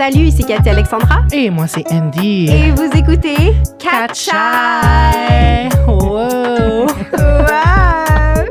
Salut, ici Cathy Alexandra. Et moi, c'est Andy. Et vous écoutez Catchai! Wow! Wow!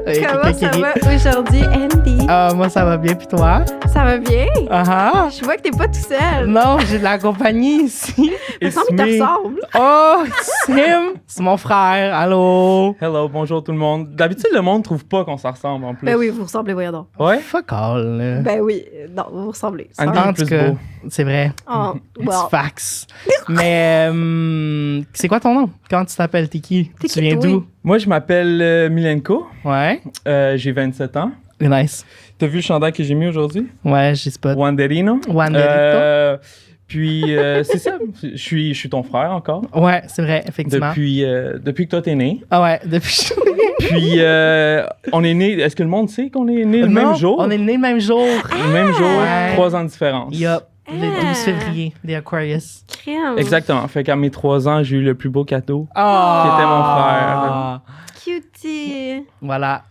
Comment ça va aujourd'hui, Andy? Ah, moi, ça va bien, puis toi? Ça va bien? Ah ah! Je vois que t'es pas tout seul. Non, j'ai de la compagnie ici. Il me semble qu'il te ressemble. Oh, c'est him! C'est mon frère. Allô? Hello, bonjour tout le monde. D'habitude, le monde trouve pas qu'on s'en ressemble en plus. Ben oui, vous ressemblez, voyons donc. Ouais? Fuck all. Ben oui, non, vous vous ressemblez. En plus beau. c'est vrai. Oh, well. facts. Mais, euh, c'est quoi ton nom? Comment tu t'appelles? T'es qui? Tu viens d'où? Moi, je m'appelle euh, Milenko. Ouais. Euh, j'ai 27 ans. Nice. T'as vu le chandail que j'ai mis aujourd'hui? Ouais, j'ai spot. Wanderino. Wanderito. Euh, puis, euh, c'est ça. Je suis, je suis ton frère encore. Ouais, c'est vrai, effectivement. Depuis, euh, depuis que toi, t'es né. Ah ouais, depuis. Puis, euh, on est né. Est-ce que le monde sait qu'on est né le Non, même jour? On est né le même jour. Le même jour, Ouais. trois ans de différence. Yup. Le Ah. 12 février, des Aquarius. Crème. Exactement. Fait qu'à mes trois ans, j'ai eu le plus beau cadeau. Oh! Qui était mon frère. Cutie. Voilà.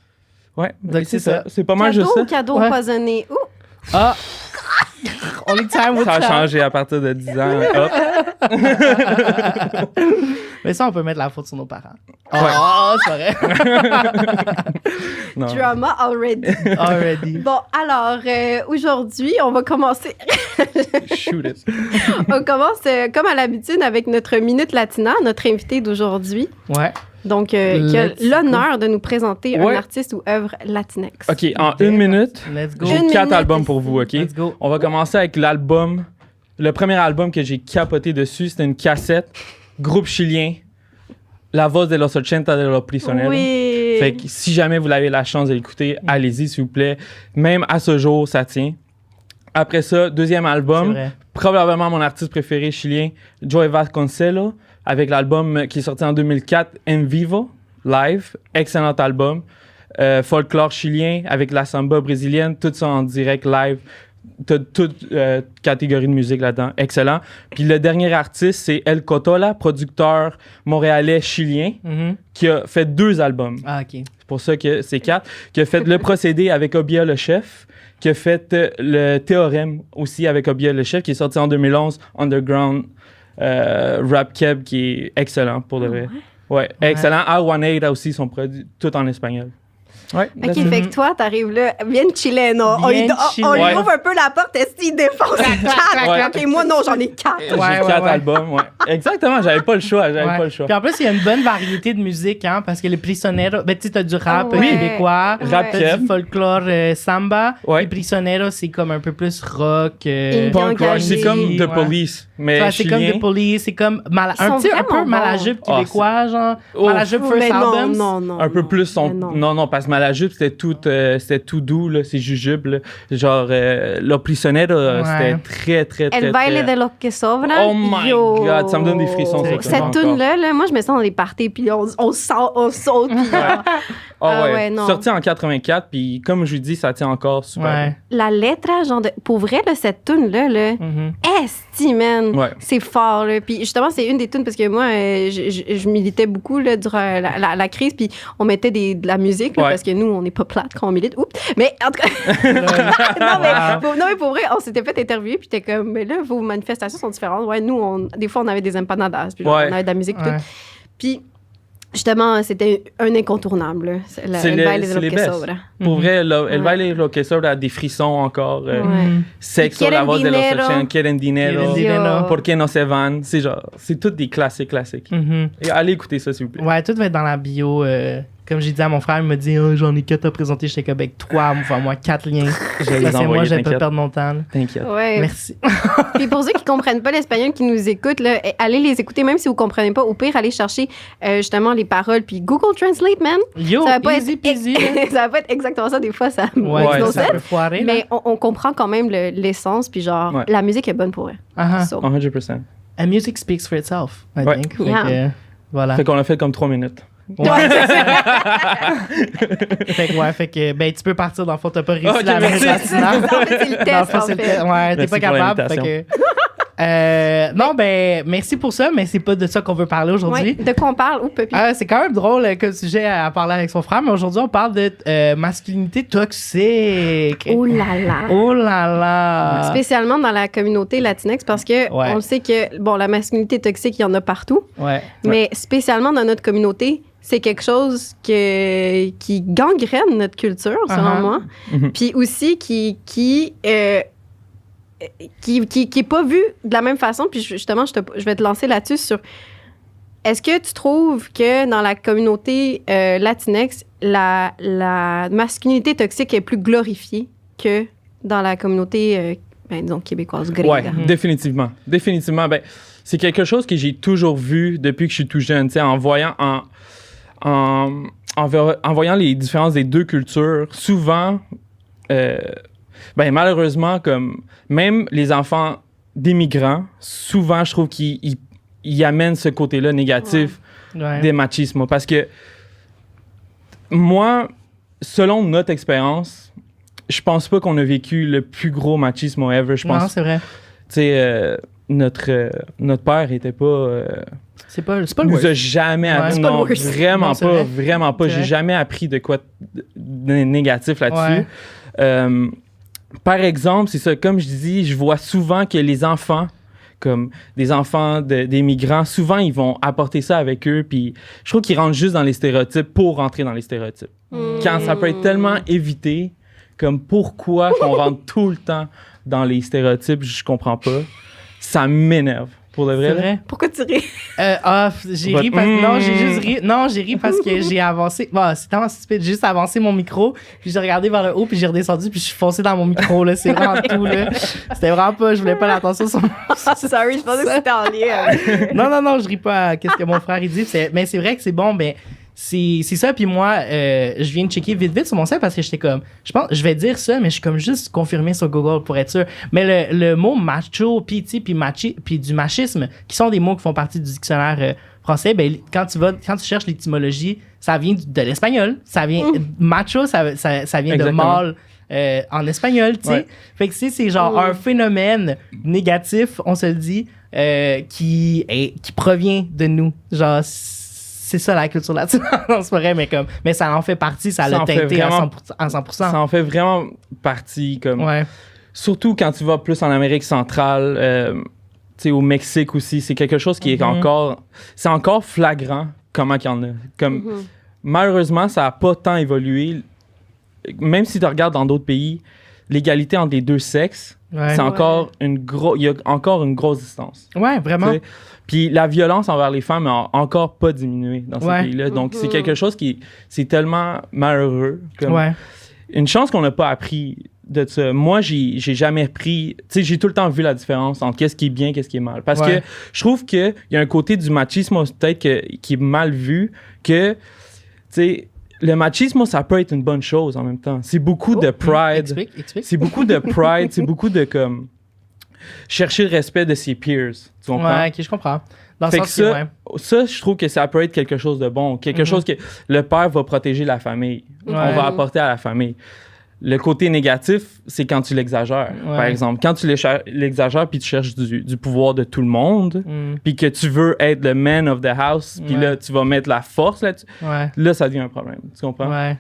Ouais, Donc, c'est ça. ça. C'est pas mal Cadeau juste ça. ou cadeau Ouais. empoisonné? Ouh! Ah! Only time with Ça a changé à partir de 10 ans. Hop. Mais ça, on peut mettre la faute sur nos parents. Oh, c'est vrai. Non. Drama already. Already. Bon, alors, euh, aujourd'hui, on va commencer. Shoot it. on commence, euh, comme à l'habitude, avec notre Minute Latina, notre invité d'aujourd'hui. Ouais. Donc, euh, qui a Let's l'honneur de nous présenter Ouais. un artiste ou œuvre latinex. OK, en une minute, j'ai quatre minute. albums pour vous, OK? Let's go. On va commencer avec l'album. Le premier album que j'ai capoté dessus, c'était une cassette. Groupe chilien. La voz de los 80 de los prisioneros. Oui. Fait que si jamais vous avez la chance de l'écouter, allez-y, s'il vous plaît. Même à ce jour, ça tient. Après ça, deuxième album. probablement mon artiste préféré chilien, Joey Vasconcelos, avec l'album qui est sorti en 2004, En Vivo, live. Excellent album. Euh, folklore chilien avec la samba brésilienne, tout ça en direct, live. T'as toute euh, catégorie de musique là-dedans. Excellent. Puis le dernier artiste, c'est El Cotola, producteur montréalais chilien, Mhm. qui a fait deux albums. Ah, OK. C'est pour ça que c'est quatre. Qui a fait le procédé avec Obia le chef. Qui a fait euh, le théorème aussi avec Obia le chef, qui est sorti en 2011. Underground Rap Keb, qui est excellent pour de Ah vrai. Ouais, excellent. A18 aussi sont produits tout en espagnol. Ouais. OK, fait que toi, t'arrives là, bien chileno. On, lui, on- on chileno. lui Ouais. ouvre un peu la porte, est-ce qu'il défonce quatre? Ouais. OK, moi, non, j'en ai quatre. J'ai quatre ouais. albums, ouais. Exactement, j'avais pas le choix, j'avais Ouais. pas le choix. Puis en plus, il y a une bonne variété de musique, hein, parce que les Prisioneros, ben, tu sais, t'as du rap Ah ouais. québécois, Rap du folklore euh, samba. Ouais. Les Prisioneros, c'est comme un peu plus rock. euh, Punk rock, c'est comme The Ouais. Police, mais c'est comme. The Police, c'est comme un petit un peu Malajube bons. québécois, genre. Oh. Malajube Oh, First non. un peu plus son Mais non. non non parce que Malajube c'était tout euh, c'était tout doux là c'est jujube là. genre euh, euh, Ouais. c'était très très très El baile très- de lo que sobra. Oh my Yo. God, ça me donne des frissons, ça, Cette tune-là, là, moi, je me sens dans les parties, puis on, on sort, on saute, puis genre, Ah Ah ouais, ouais, non. sorti en 84 puis comme je vous dis ça tient encore super Ouais. la lettre, genre, de, pour vrai, là, cette tune-là, là, Mhm. esti, man, Ouais. c'est fort, là. Puis justement, c'est une des tunes, parce que moi, euh, je, je- je militais beaucoup, là, durant la, la- la crise, puis on mettait des, de la musique, là, Ouais. parce que nous, on n'est pas plate quand on milite. Oups. Mais en tout cas, non, mais, Wow. pour, non, mais pour vrai, on s'était fait interviewer, puis t'es comme, mais là, vos manifestations sont différentes. Ouais, nous, on, des fois, on avait des empanadas, puis genre, Ouais. on avait de la musique, puis Ouais. tout. Puis, justement, c'était un incontournable. là. C'est la- C'est El les- baile de c'est lo que sobra. pour Mhm. vrai là, El Ouais. baile lo que sobra a des frissons encore euh, Ouais. Mhm. Sexo la voz de los dinero. 80 quieren dinero Quieren dinero. por qué no se van? C'est genre c'est toutes des classiques classiques Mhm. Et allez écouter ça s'il vous plaît Ouais, tout va être dans la bio. euh, comme j'ai dit à mon frère, il me dit oh, j'en ai quatre à présenter. J'étais avec trois, enfin, moi, quatre liens. que moi, j'aime pas perdre mon temps. t'inquiète Ouais. Merci. Puis pour ceux qui comprennent pas l'espagnol, qui nous écoutent, là, eh, allez les écouter, même si vous comprenez pas. Au pire, allez chercher euh, justement les paroles. Puis Google Translate, man. Yo, ça va pas easy être, peasy. là. ça va pas être exactement ça. Des fois, ça Ouais, Ouais, ça peut foirer. Mais on, on comprend quand même le- l'essence. Puis genre, Ouais. la musique est bonne pour eux. Ah, ah. So, 100% And music speaks for itself, I Ouais. think. Fait Yeah. que, euh, voilà. fait qu'on a fait comme trois minutes Ouais. fait que, ouais, fait que, ben, tu peux partir dans le fond, t'as pas réussi Ok, la merci. c'est le Dans le test, fond, en c'est le fait. test. Ouais, t'es Merci pas pour capable. Fait l'invitation. que, Euh, non, ben, merci pour ça, mais c'est pas de ça qu'on veut parler aujourd'hui. Ouais. De quoi on parle? Ou Puppy? Ah, c'est quand même drôle euh, comme sujet à parler avec son frère, mais aujourd'hui, on parle de euh, masculinité toxique. Oh là là! Oh là là! Spécialement dans la communauté latinex parce que Ouais. on le sait que bon la masculinité toxique il y en a partout Ouais. mais spécialement dans notre communauté c'est quelque chose que, qui gangrène notre culture selon Uh-huh. moi Mhm. puis aussi qui qui euh, qui, qui, qui est pas vu de la même façon puis justement je, te- je vais te lancer là-dessus sur est-ce que tu trouves que dans la communauté euh, latinex la, la masculinité toxique est plus glorifiée que dans la communauté euh, ben, disons québécoise gringa? Ouais, définitivement. Définitivement. Ben, c'est quelque chose que j'ai toujours vu depuis que je suis tout jeune. tu sais, En voyant, en, en, en, ver- en voyant les différences des deux cultures, souvent, euh, ben, malheureusement, comme même les enfants d'immigrants, souvent, je trouve qu'ils ils- ils amènent ce côté-là négatif Ouais. des machismes. Parce que moi, selon notre expérience, je pense pas qu'on a vécu le plus gros machisme ever. Je pense Non, c'est vrai. tu sais, euh, notre, euh, notre père était pas. C'est pas, c'est pas le nous worst. a jamais Ouais. appris. C'est pas le Non, worst. vraiment Non, pas. vrai. Vraiment pas. C'est J'ai vrai. jamais appris de quoi de, de négatif là-dessus. Ouais. Euh, par exemple, c'est ça, comme je dis, je vois souvent que les enfants, comme des enfants de- des migrants, souvent ils vont apporter ça avec eux, puis je trouve qu'ils rentrent juste dans les stéréotypes pour rentrer dans les stéréotypes. Hmm. Quand ça peut être tellement évité, comme pourquoi qu'on rentre tout le temps dans les stéréotypes, je comprends pas. Ça m'énerve. Pour de vrai. C'est là? vrai. Pourquoi tu ris? Euh, ah, j'ai ri parce que. Non, j'ai juste ri. Non, j'ai ri parce que j'ai avancé. Bon, c'est tellement stupide. J'ai juste avancé mon micro, puis j'ai regardé vers le haut, puis j'ai redescendu, puis je suis foncé dans mon micro, là. C'est vraiment tout, là. C'était vraiment pas. Je voulais pas l'attention sur mon. Sorry, je pensais que c'était en lien. non, non, non, je ris pas à qu'est-ce que mon frère il dit. C'est- Mais c'est vrai que c'est bon, mais c'est c'est ça. Puis moi, euh, je viens de checker vite, vite sur mon site parce que j'étais comme, je pense, je vais dire ça, mais je suis comme juste confirmé sur Google pour être sûr. Mais le, le mot macho, sais, puis machi, puis du machisme, qui sont des mots qui font partie du dictionnaire euh, français, ben quand tu vas, quand tu cherches l'étymologie, ça vient de l'espagnol. Ça vient macho, ça, ça, ça vient Exactement. de mâle. euh, en espagnol, tu sais. Ouais. Fait que tu sais, c'est genre un phénomène négatif, on se le dit, euh, qui, est, qui provient de nous. Genre, c'est ça la culture latine. non, c'est vrai, mais comme, mais ça en fait partie, ça Ça l'a teinté à vraiment- 100%. à 100%. Ça en fait vraiment partie. Comme, Ouais. Surtout quand tu vas plus en Amérique centrale, euh, tu sais, au Mexique aussi, c'est quelque chose qui est Mhm. encore. C'est encore flagrant comment qu'il y en a. Comme, Mhm. malheureusement, ça n'a pas tant évolué. Même si tu regardes dans d'autres pays, l'égalité entre les deux sexes, Ouais. c'est encore une grosse. Il y a encore une grosse distance. Ouais, vraiment. Puis la violence envers les femmes n'a encore pas diminué dans ces Ouais. pays-là. Donc c'est Mhm. quelque chose qui c'est tellement malheureux. Comme Ouais. Une chance qu'on n'a pas appris de ça. Moi, j'ai j'ai jamais appris. Tu sais, j'ai tout le temps vu la différence entre qu'est-ce qui est bien, qu'est-ce qui est mal. Parce Ouais. que je trouve qu'il y a un côté du machisme peut-être que- qui est mal vu que, tu sais, le machisme, ça peut être une bonne chose en même temps. C'est beaucoup de Oh, pride. Explique, explique. C'est beaucoup de pride, c'est beaucoup de comme chercher le respect de ses peers. Tu comprends? Ouais, ok, je comprends. Dans Fait que ça, ouais. ça, je trouve que ça peut être quelque chose de bon. Quelque Mhm. chose que le père va protéger la famille. Ouais. On va apporter à la famille. Le côté négatif, c'est quand tu l'exagères. Ouais. Par exemple, quand tu l'exagères puis tu cherches du, du pouvoir de tout le monde, Mm, puis que tu veux être le man of the house, puis Ouais. là, tu vas mettre la force là-dessus, ouais. là, ça devient un problème. Tu comprends? Ouais.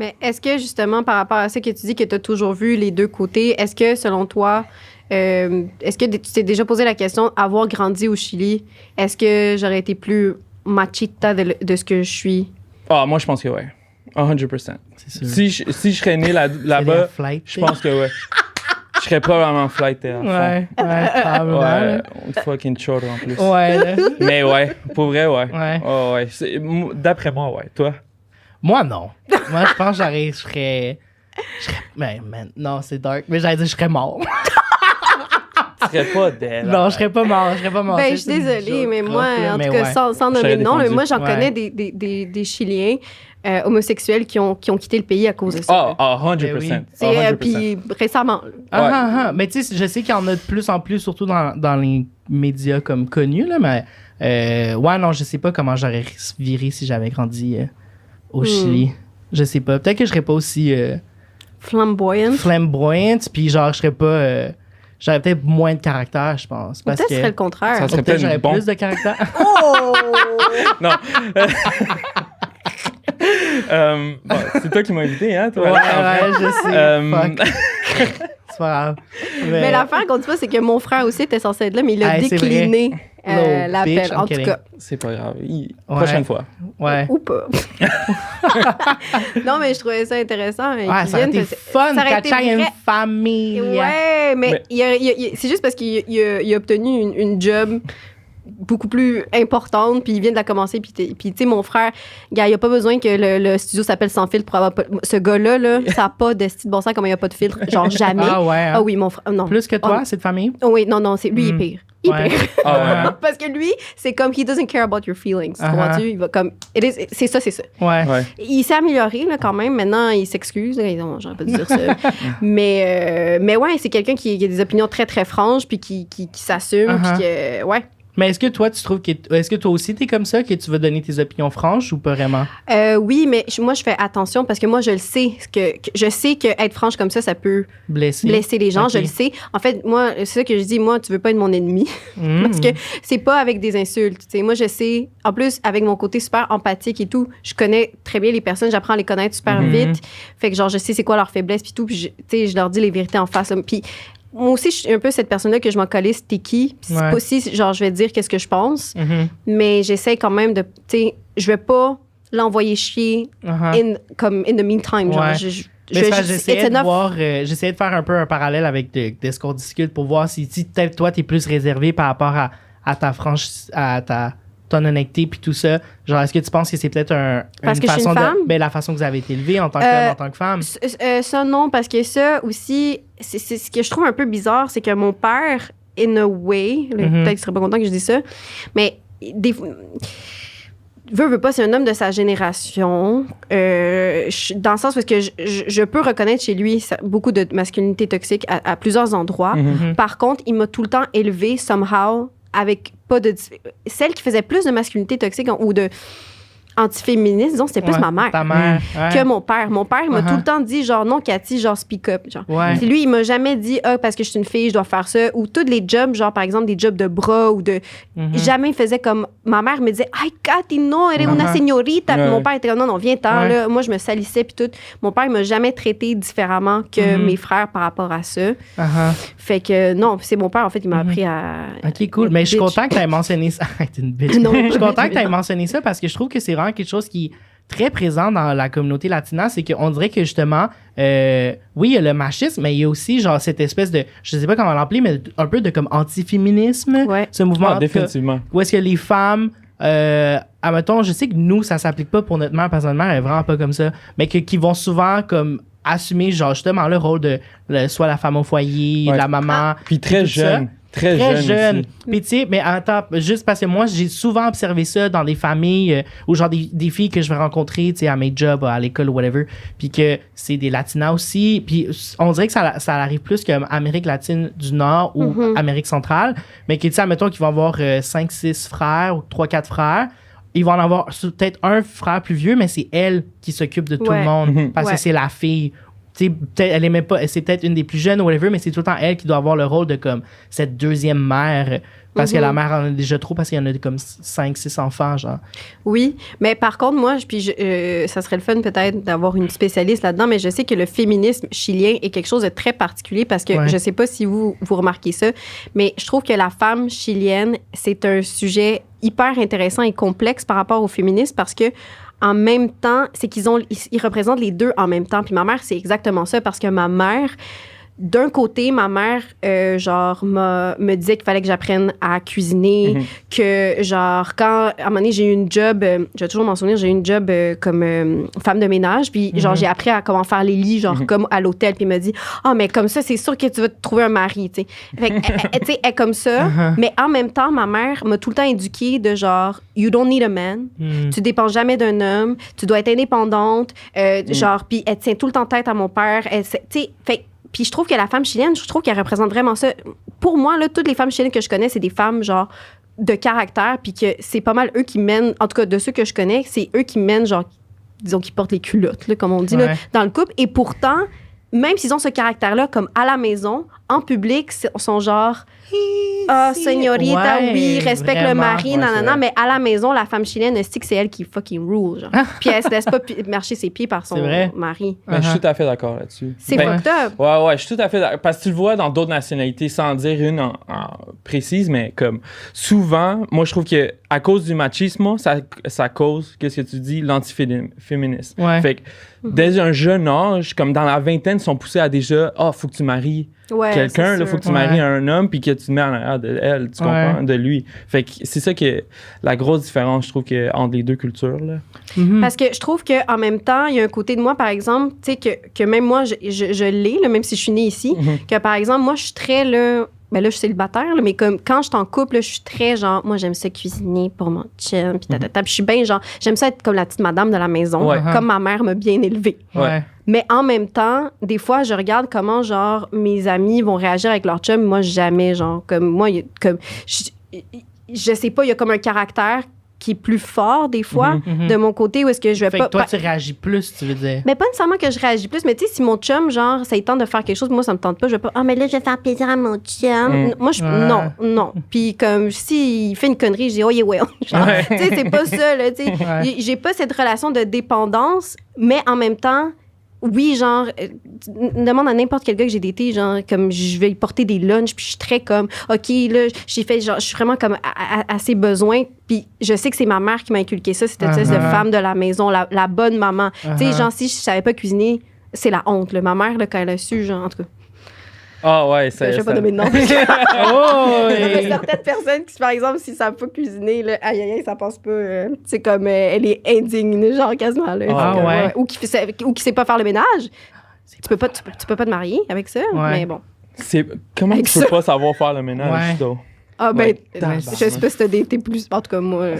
Mais est-ce que justement, par rapport à ça que tu dis que tu as toujours vu les deux côtés, est-ce que selon toi, euh, est-ce que tu t'es déjà posé la question, avoir grandi au Chili, est-ce que j'aurais été plus machista de, de ce que je suis? Ah, moi, je pense que ouais. 100%. C'est sûr. Si je, si je serais né là-bas, flight, je pense que ouais. Je serais probablement fond. Ouais, ouais, probablement. Ouais, fucking short en plus. Ouais, là. Mais ouais, pour vrai, ouais. Ouais. Oh, ouais. D'après moi, ouais. Toi? Moi, non. Moi, je pense que j'aurais, je serais. Je serais. Mais, man, non, c'est dark. Mais j'allais dire, je serais mort. Tu serais pas d'elle. non, je serais pas mort. Je serais pas mort. Ben, je suis désolée, mais moi, en mais tout cas, ouais. sans, sans Je nommer de nom, défendu. moi, j'en Ouais. connais des, des, des, des Chiliens euh, homosexuels qui ont, qui ont quitté le pays à cause de ça. Ah, là. ah, 100%. Ben oui. C'est, Ah, euh, 100%. puis récemment. Ah, Ouais. ah, ah. Mais tu sais, je sais qu'il y en a de plus en plus, surtout dans, dans les médias comme connus, là, mais euh, ouais, non, je sais pas comment j'aurais viré si j'avais grandi euh, au Hmm. Chili. Je sais pas. Peut-être que je serais pas aussi euh, Flamboyant. flamboyante, puis genre, je serais pas. euh, j'aurais peut-être moins de caractère, je pense. Parce Peut-être que ce serait le contraire. Ça serait peut-être peut-être j'aurais bon. plus de caractère. Oh! Non. Euh, bon, c'est toi qui m'as invité, hein, toi? ouais, ouais, je sais. Euh. C'est pas grave. Mais l'affaire qu'on dit pas, c'est que mon frère aussi était censé être là, mais il a décliné euh, l'appel. En tout kidding. cas, C'est pas grave. Il- Ouais. Prochaine fois. Ouais. ou pas. non, mais je trouvais ça intéressant. Ouais, ça aurait été fun, ça aurait été Kacha, une famille. Ouais, mais, Mais- c'est juste parce qu'il a, il a- il a obtenu une, une job beaucoup plus importante, puis il vient de la commencer, puis t'es- puis tu sais, mon frère, gars, il n'y a pas besoin que le, le studio s'appelle Sans filtre pour avoir... Ce gars-là, là, ça n'a pas de style de bon sens comme il n'y a pas de filtre, genre jamais. Ah ouais. hein? Ah oui, mon frère, non. Plus que toi, Oh, cette famille? oh oui, non, non, c'est lui, il est Mm. pire. Il est Ouais. pire. Ah ouais. Parce que lui, c'est comme he doesn't care about your feelings. tu Uh-huh. Il va comme. it is- C'est ça, c'est ça. Ouais. Ouais. Il s'est amélioré là, quand même. Maintenant, il s'excuse. J'aurais pas dû dire ça. mais, euh, mais ouais, c'est quelqu'un qui, qui a des opinions très, très franches, puis qui, qui, qui s'assume. Uh-huh. puis que, ouais. Mais est-ce que toi, tu trouves que. Est-ce que toi aussi, t'es comme ça, que tu veux donner tes opinions franches ou pas vraiment? Euh, oui, mais je- moi, je fais attention parce que moi, je le sais. Que, que- je sais que être franche comme ça, ça peut Blessé? blesser les gens. Je le sais. En fait, moi, c'est ça que je dis. Moi, tu veux pas être mon ennemi. Parce que c'est pas avec des insultes. tu sais. Moi, je sais, en plus, avec mon côté super empathique et tout, je connais très bien les personnes, j'apprends à les connaître super Mhm. vite. Fait que, genre, je sais c'est quoi leurs faiblesses, puis tout, puis je, tu sais, je leur dis les vérités en face. Puis moi aussi, je suis un peu cette personne-là que je m'en collais, c'était qui? C'est Ouais. pas si, genre, je vais dire qu'est-ce que je pense, Mhm. mais j'essaie quand même de, tu sais, je vais pas l'envoyer chier in, comme in the meantime. Genre, Ouais. je, je- j'essayais it's de voir, euh, j'essayais de faire un peu un parallèle avec de, de ce qu'on discute pour voir si, si peut-être toi, t'es plus réservé par rapport à, à ta franche, à ta ton honnêteté puis tout ça. Genre, est-ce que tu penses que c'est peut-être un, Parce une que je suis façon une femme? de, ben, la façon que vous avez été élevé en tant qu'homme, Euh, en tant que femme? Euh, ça, non, parce que ça aussi, c'est c'est ce que je trouve un peu bizarre, c'est que mon père, in a way, là, Mhm. peut-être qu'il serait pas content que je dise ça, mais des veut, veut pas, c'est un homme de sa génération. euh, je- dans le sens parce que je, je- je peux reconnaître chez lui ça- beaucoup de masculinité toxique à, à plusieurs endroits. Mhm. Mhm. Par contre, il m'a tout le temps élevé somehow avec pas de dif- celle qui faisait plus de masculinité toxique ou de antiféministe, disons, c'était plus Ouais, ma mère Ta mère. ouais. que mon père. Mon père il m'a Uh-huh. tout le temps dit genre non Cathy, genre speak up, genre. Ouais. Puis lui, il m'a jamais dit ah parce que je suis une fille, je dois faire ça ou tous les jobs genre par exemple des jobs de bras ou de Mhm. jamais il faisait comme ma mère me disait "Ay, Cathy, no, eres una Uh-huh. señorita." Puis Ouais. mon père était comme non non, viens-t'en Ouais. là. Moi je me salissais puis tout. Mon père il m'a jamais traité différemment que Mhm. mes frères par rapport à ça. Uh-huh. Fait que non, c'est mon père en fait, il m'a Mhm. appris à Ok, cool. Mais je suis content que tu aies mentionné ça. T'es une bitch. Non. je suis content que tu aies mentionné ça parce que je trouve que c'est vraiment quelque chose qui est très présent dans la communauté latina. C'est qu'on dirait que justement, euh, oui, il y a le machisme, mais il y a aussi genre cette espèce de, je sais pas comment l'appeler, mais un peu de comme anti-féminisme. Ouais. Ce mouvement. Ah, définitivement. Où est-ce que les femmes. Euh, admettons, je sais que nous, ça s'applique pas pour notre mère, parce que notre mère elle est vraiment pas comme ça, mais que, qui vont souvent comme assumer genre justement le rôle de le- soit la femme au foyer, Ouais. la maman, Puis très jeune. Très, très jeune. jeune. Puis tu sais, mais attends, juste parce que moi, j'ai souvent observé ça dans des familles euh, ou genre des, des filles que je vais rencontrer, tu sais, à mes jobs, à l'école ou whatever, puis que c'est des latinas aussi. Puis on dirait que ça, ça arrive plus comme Amérique latine du Nord ou Mhm. Amérique centrale, mais que tu sais, admettons qu'ils vont avoir 5, 6 frères ou 3, 4 frères. Ils vont en avoir peut-être un frère plus vieux, mais c'est elle qui s'occupe de tout Ouais. le monde Mhm. parce Ouais. que c'est la fille. Elle pas, c'est peut-être une des plus jeunes ou whatever, mais c'est tout le temps elle qui doit avoir le rôle de comme cette deuxième mère parce que Mhm. la mère en a déjà trop parce qu'il y en a comme 5 6 enfants genre. Oui, mais par contre, moi, puis je- euh, ça serait le fun peut-être d'avoir une spécialiste là-dedans, mais je sais que le féminisme chilien est quelque chose de très particulier parce que Ouais. je sais pas si vous, vous remarquez ça, mais je trouve que la femme chilienne, c'est un sujet hyper intéressant et complexe par rapport au féminisme parce que en même temps, c'est qu'ils ont ils, ils représentent les deux en même temps. Puis ma mère, c'est exactement ça parce que ma mère d'un côté, ma mère, euh, genre, m'a- me disait qu'il fallait que j'apprenne à cuisiner, Mhm. que, genre, quand, à un moment donné, j'ai eu une job, euh, je vais toujours m'en souvenir, j'ai eu une job euh, comme euh, femme de ménage, puis, genre, Mhm. j'ai appris à comment faire les lits, genre, Mhm. comme à l'hôtel, puis il m'a dit, ah, mais comme ça, c'est sûr que tu vas te trouver un mari, tu sais. Fait elle- elle- elle est comme ça, Uh-huh. mais en même temps, ma mère m'a tout le temps éduquée de genre, you don't need a man, Hmm. tu dépends jamais d'un homme, tu dois être indépendante, Mm. genre, puis elle tient tout le temps tête à mon père. Elle, tu sais, fait puis je trouve que la femme chilienne, je trouve qu'elle représente vraiment ça. Pour moi, là, toutes les femmes chiliennes que je connais, c'est des femmes, genre, de caractère, puis que c'est pas mal eux qui mènent, en tout cas, de ceux que je connais, c'est eux qui mènent, genre, disons, qui portent les culottes, là, comme on dit, là, dans le couple. Et pourtant, même s'ils ont ce caractère-là, comme à la maison, en public, sont genre Ah, señorita, Ouais, oui, respecte le mari, Ouais, nanana, c'est vrai. mais à la maison, la femme chilienne, elle que c'est elle qui fucking rule, genre. Puis elle se laisse pas marcher ses pieds par son mari. Ben, Je suis Uh-huh. tout à fait d'accord là-dessus. C'est Ben, fucked up. Ouais, ouais, je suis tout à fait d'accord. Parce que tu le vois dans d'autres nationalités, sans dire une en, en précise, mais comme souvent, moi, je trouve que à cause du machisme, ça, ça cause, qu'est-ce que tu dis, l'antiféminisme. Ouais. Fait que dès un jeune âge, comme dans la vingtaine, ils sont poussés à déjà, ah, faut que tu maries Ouais, quelqu'un, sûr. faut que tu Ouais. maries un homme, puis que tu te mets en arrière de elle, tu Ouais. comprends, de lui. Fait que c'est ça que la grosse différence, je trouve, que, entre les deux cultures, là. Mhm. Parce que je trouve qu'en même temps, il y a un côté de moi, par exemple, tu sais, que, que même moi, je, je, je l'ai, là, même si je suis née ici, Mhm. que par exemple, moi, je suis très, là, ben là, je suis célibataire, là, mais comme quand je suis en couple, là, je suis très genre, moi, j'aime ça cuisiner pour mon chum, puis tatata. Puis je suis bien genre, j'aime ça être comme la petite madame de la maison, Ouais. comme ma mère m'a bien élevée. Ouais. Mais en même temps, des fois, je regarde comment, genre, mes amis vont réagir avec leur chum. Moi, jamais, genre, comme moi, comme, je, je sais pas, il y a comme un caractère qui est plus fort, des fois, Mhm. de mon côté, où est-ce que je vais Fait pas. que toi, tu réagis plus, tu veux dire. mais pas nécessairement que je réagis plus, mais tu sais, si mon chum, genre, ça lui tente de faire quelque chose, moi, ça me tente pas, je vais pas, ah, mais là, je vais faire plaisir à mon chum. Mm. Moi, je, non, non. Puis, comme, s'il fait une connerie, je dis, oh, yeah, well. Genre, Ouais. tu sais, c'est pas ça, là, tu sais. Ouais. J'ai pas cette relation de dépendance, mais en même temps, oui, genre, euh, demande à n'importe quel gars que j'ai daté, genre, comme, je vais lui porter des lunchs, puis je suis très comme, OK, là, j'ai fait, genre, je suis vraiment comme à, à- à ses besoins, puis je sais que c'est ma mère qui m'a inculqué ça, cette espèce de Uh-huh. femme de la maison, la, la bonne maman. Tu sais, Uh-huh. genre, si je savais pas cuisiner, c'est la honte, là. Ma mère, là, quand elle a su, genre, en tout cas, Ah ouais, ça. je vais pas ça- nommer de nom. Oh! Et- certaines personnes qui, par exemple, s'ils savent pas cuisiner, là, aïe, aïe, aïe, ça passe pas. euh, c'est comme, euh, elle est indigne, genre, quasiment, là. Ah ouais. Ou qui, fait, ou qui sait pas faire le ménage. Tu peux pas, tu, peux- tu peux pas te marier avec ça, Ouais. mais bon. C'est comment Avec tu peux ça. pas savoir faire le ménage, Ouais. toi? Ah, ben, Ouais, je sais pas si t'as daté plus. En tout cas, moi,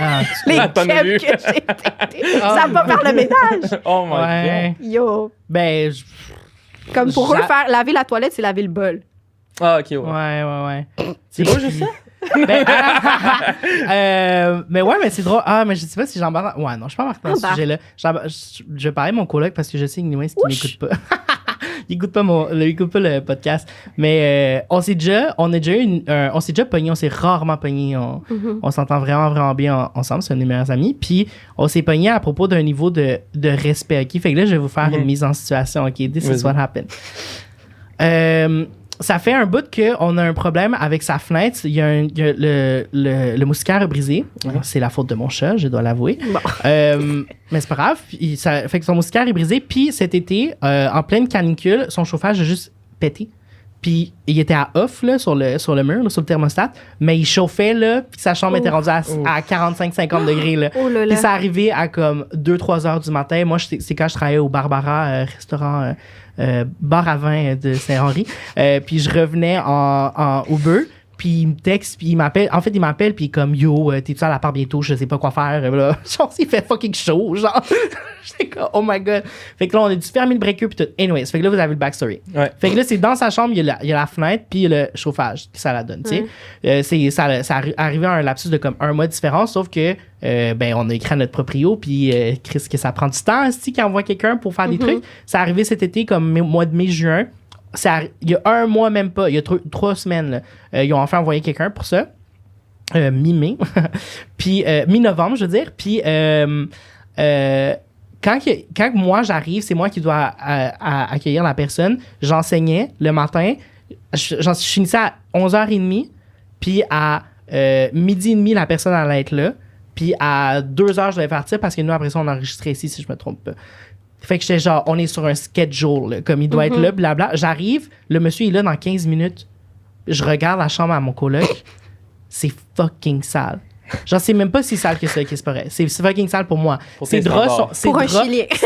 Ah, les chefs que j'ai datés, Ah. savent pas faire le ménage. Oh my ouais. Yo. Ben, je- Comme pour eux, Ja- faire laver la toilette, c'est laver le bol. Ah, ok, ouais. ouais, ouais, ouais. C'est pas juste ça? Ben, euh, mais ouais, mais c'est drôle. Ah, mais je sais pas si j'embarque. Ouais, non, je suis pas embarqué dans ce Embarque. sujet-là. J'embarque- Je, je vais parler de mon coloc parce que je sais que Niwes qui Ouch. m'écoute pas. il écoute pas mon, il écoute pas le podcast. Mais euh, on s'est déjà, on a déjà eu une- un- on s'est déjà pogné, on s'est rarement pogné. On, Mhm. on s'entend vraiment, vraiment bien en- ensemble. C'est un de mes meilleurs amis. Puis on s'est pogné à propos d'un niveau de, de respect. OK? Fait que là, je vais vous faire Mhm. une mise en situation. OK? This is what happened. Euh, ça fait un bout qu'on a un problème avec sa fenêtre. Il y a, un- il y a le, le, le moustiquaire brisé. C'est la faute de mon chat, je dois l'avouer. Bon. Euh, mais c'est pas grave. Il- ça fait que son moustiquaire est brisé. Puis cet été, euh, en pleine canicule, son chauffage a juste pété. Puis il était à off là, sur, le, sur le mur, là, sur le thermostat. Mais il chauffait, là, puis sa chambre était rendue à, à 45-50 degrés. Là. Oh là Puis ça arrivait à comme 2-3 heures du matin. Moi, c'est quand je travaillais au Barbara, euh, restaurant bar à vin de Saint-Henri. Euh, puis je revenais en, en. Puis il me texte, puis il m'appelle. En fait, il m'appelle, puis il est comme Yo, euh, t'es-tu à la part bientôt? Je sais pas quoi faire. Là. Genre, il fait fucking chaud. Genre, j'étais comme Oh my god. Fait que là, on a dû fermer le breaker, puis tout. Anyways, fait que là, vous avez le backstory. Ouais. Fait que là, c'est dans sa chambre, il y, a la, il y a la fenêtre, puis il y a le chauffage, que ça la donne, tu sais. Euh, c'est, ça, ça arri- arrivé à un lapsus de comme un mois de différence, sauf que, euh, ben, on a écrit à notre proprio, puis euh, Chris, que ça prend du temps, si qui envoie quelqu'un pour faire des Mhm. trucs. Ça arrivé cet été, comme mois de mai-juin. Ça Il y a un mois, même pas, il y a tro- trois semaines, là. Euh, ils ont enfin envoyé quelqu'un pour ça. Euh, mi-mai. puis, euh, mi-novembre, je veux dire. Puis, quand, quand moi j'arrive, c'est moi qui dois accueillir la personne. J'enseignais le matin. Je, finissais à 11h30. Puis à midi et demi, la personne allait être là. Puis à 2h, je devais partir parce que nous, après ça, on enregistrait ici, si je me trompe pas. Fait que j'étais genre, on est sur un schedule, là, comme il doit être là, blabla. J'arrive, le monsieur est là dans 15 minutes. Je regarde la chambre à mon coloc. c'est fucking sale. J'en sais même pas si sale que ça, c'est pas vrai. C'est c'est fucking sale pour moi. Pour tes draps sont,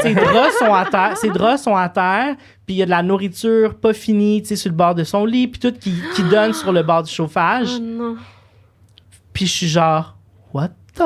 un draps- sont à terre. Ses draps sont à terre. Puis il y a de la nourriture pas finie, tu sais, sur le bord de son lit. Puis tout qui, qui donne sur le bord du chauffage. Oh non. Puis je suis genre, what the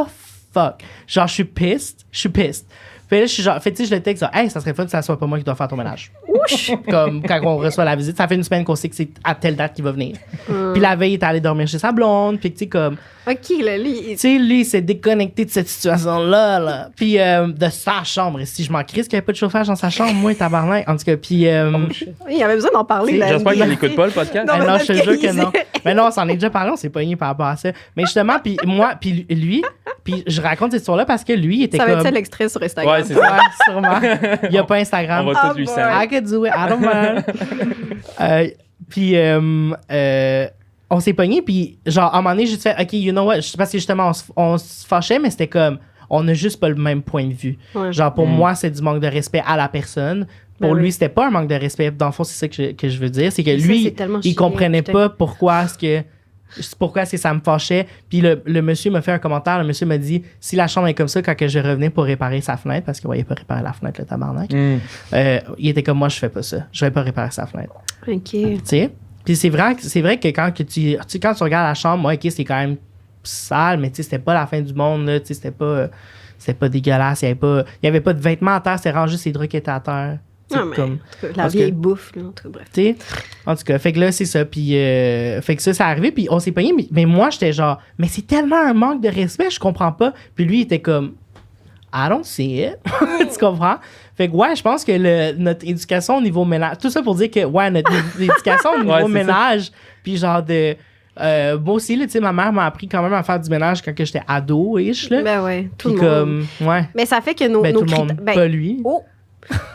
fuck? Genre, je suis pissed. Je suis pissed. Puis là, je suis genre, fait, tu sais, je le texte, genre, hey, ça serait fun que ça soit pas moi qui dois faire ton ménage. Comme quand on reçoit la visite, ça fait une semaine qu'on sait que c'est à telle date qu'il va venir. Puis la veille, il est allé dormir chez sa blonde, puis tu sais, comme, OK, là, lui, tu sais, lui, il s'est déconnecté de cette situation-là, là. Puis euh, de sa chambre. Et si je m'en crisse qu'il n'y avait pas de chauffage dans sa chambre, moi, tabarnak. En tout cas, puis. euh, il avait besoin d'en parler. là. J'espère qu'il n'écoute pas le podcast. Non, ah mais non, parce je te jure que non. Mais non, on s'en est déjà parlé, on s'est pogné par rapport à ça. Mais justement, puis moi, puis lui, puis je raconte cette histoire-là parce que lui, il était Ça va être comme. ça l'extrait sur Instagram. Ouais, c'est ça. Ouais, sûrement. Il n'y a pas Instagram. On va Ah, tous lui send. I could do it, I don't mind. Euh, puis, euh, euh, on s'est pogné, puis genre, à un moment donné, j'ai juste fait, OK, you know what, parce que justement, on se, on se fâchait, mais c'était comme, on n'a juste pas le même point de vue. Ouais. Genre, pour Mm. moi, c'est du manque de respect à la personne. Pour Ben lui, oui. c'était pas un manque de respect. Dans le fond, c'est ça que je, que je veux dire. C'est que ça, lui, il comprenait putain. pas pourquoi est-ce que pourquoi est-ce que ça me fâchait. Puis le, le monsieur m'a fait un commentaire. Le monsieur m'a dit si la chambre est comme ça quand que je revenais pour réparer sa fenêtre, parce qu'il voyait pas réparer la fenêtre, le tabarnak, Mm. euh, il était comme moi, je fais pas ça. Je vais pas réparer sa fenêtre. OK. Tu sais? Puis c'est vrai, que- c'est vrai que quand que tu, tu quand tu regardes la chambre, moi, ok, c'est quand même sale, mais tu sais, c'était pas la fin du monde, là. Tu sais, c'était pas, euh, c'était pas dégueulasse. Il y avait pas, il y avait pas de vêtements à terre, c'était rangé ses qui étaient à terre. Non, mais comme- la vieille que- bouffe, là, en tout cas, bref. En tout cas, fait que là, c'est ça. Puis, euh, fait que ça, c'est arrivé. Puis, on s'est pogné. Mais, mais moi, j'étais genre, mais c'est tellement un manque de respect, je comprends pas. Puis, lui, il était comme, I don't see it. tu comprends? Fait que, ouais, je pense que le- notre éducation au niveau ménage, tout ça pour dire que, ouais, notre éducation au niveau Ouais, ménage, puis genre de. Euh, moi aussi, là, tu sais, ma mère m'a appris quand même à faire du ménage quand j'étais ado-ish, là. Ben ouais, tout le monde. comme, ouais. Mais ça fait que nos, Ben, nos tout le monde, critères. ben, pas lui. Oh!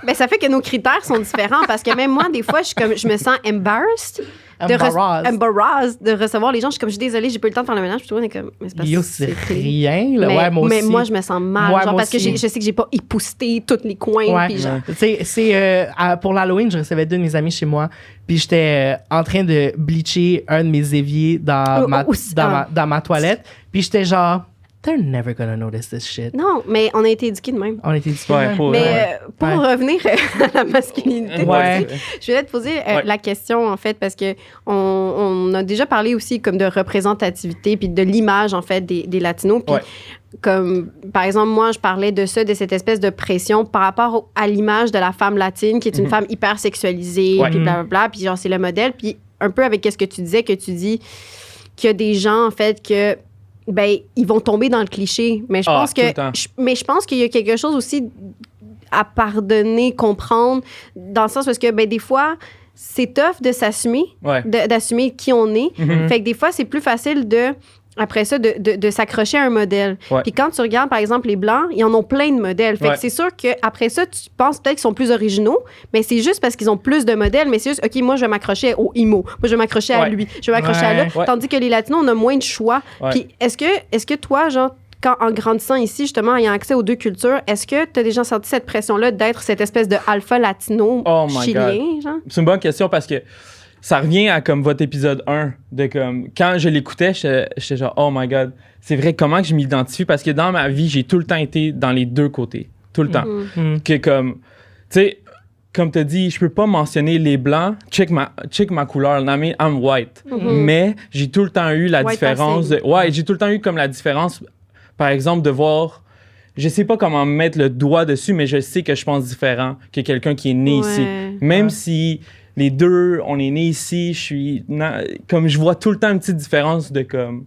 Ben, ça fait que nos critères sont différents parce que même moi, des fois, je, suis comme, je me sens embarrassed. De Embarrassed. embarrassed de recevoir les gens. Je suis comme, je suis désolée, j'ai pas eu le temps de faire le ménage. Puis le monde est comme, mais c'est parce Yo, c'est rien, là. Mais, ouais, moi mais aussi. moi, je me sens mal. Ouais, genre, moi parce que aussi. je sais que j'ai pas épousté tous les coins. Ouais. puis genre- sais, c'est euh, pour l'Halloween, je recevais deux de mes amis chez moi, puis j'étais euh, en train de bleacher un de mes éviers dans, Oh, ma, oh, dans, ah. ma, dans ma toilette, puis j'étais genre, they're never gonna notice this shit. Non, mais on a été éduqués de même. On était discutants. Ouais, pour- Mais ouais. euh, pour Ouais. revenir à la masculinité, Ouais. je voulais te poser euh, Ouais. la question, en fait, parce que on, on a déjà parlé aussi comme de représentativité puis de l'image, en fait, des, des Latinos. Puis Ouais. comme, par exemple, moi, je parlais de ça, de cette espèce de pression par rapport au- à l'image de la femme latine, qui est une Mhm. femme hyper sexualisée, Ouais. puis blablabla, puis genre, c'est le modèle. Puis un peu avec ce que tu disais, que tu dis qu'il y a des gens, en fait, que ben ils vont tomber dans le cliché mais je Ah, pense que je- mais je pense qu'il y a quelque chose aussi à pardonner comprendre dans le sens parce que ben des fois c'est tough de s'assumer Ouais. d'assumer qui on est Mhm. fait que des fois c'est plus facile de après ça, de, de, de s'accrocher à un modèle. Ouais. Puis quand tu regardes, par exemple, les Blancs, ils en ont plein de modèles. Fait Ouais. que c'est sûr qu'après ça, tu penses peut-être qu'ils sont plus originaux, mais c'est juste parce qu'ils ont plus de modèles. Mais c'est juste, OK, moi, je vais m'accrocher au IMO. Moi, je vais m'accrocher à lui. Je vais m'accrocher à là. Tandis que les Latinos, on a moins de choix. Puis est-ce que, est-ce que toi, genre, quand, en grandissant ici, justement, ayant accès aux deux cultures, est-ce que tu as déjà senti cette pression-là d'être cette espèce de alpha latino Oh chilien? C'est une bonne question parce que ça revient à comme votre épisode 1 de comme quand je l'écoutais, j'étais genre oh my god, c'est vrai comment que je m'identifie? Parce que dans ma vie, j'ai tout le temps été dans les deux côtés, tout le temps. Hmm. Que comme tu sais comme tu dit, je peux pas mentionner les blancs, check ma check ma couleur, I mean, I'm white. Mhm. Mais j'ai tout le temps eu la White différence de, ouais, j'ai tout le temps eu comme la différence par exemple de voir je sais pas comment mettre le doigt dessus, mais je sais que je pense différent que quelqu'un qui est né ici. Même Ouais. si les deux, on est nés ici, je suis. na- comme je vois tout le temps une petite différence de comme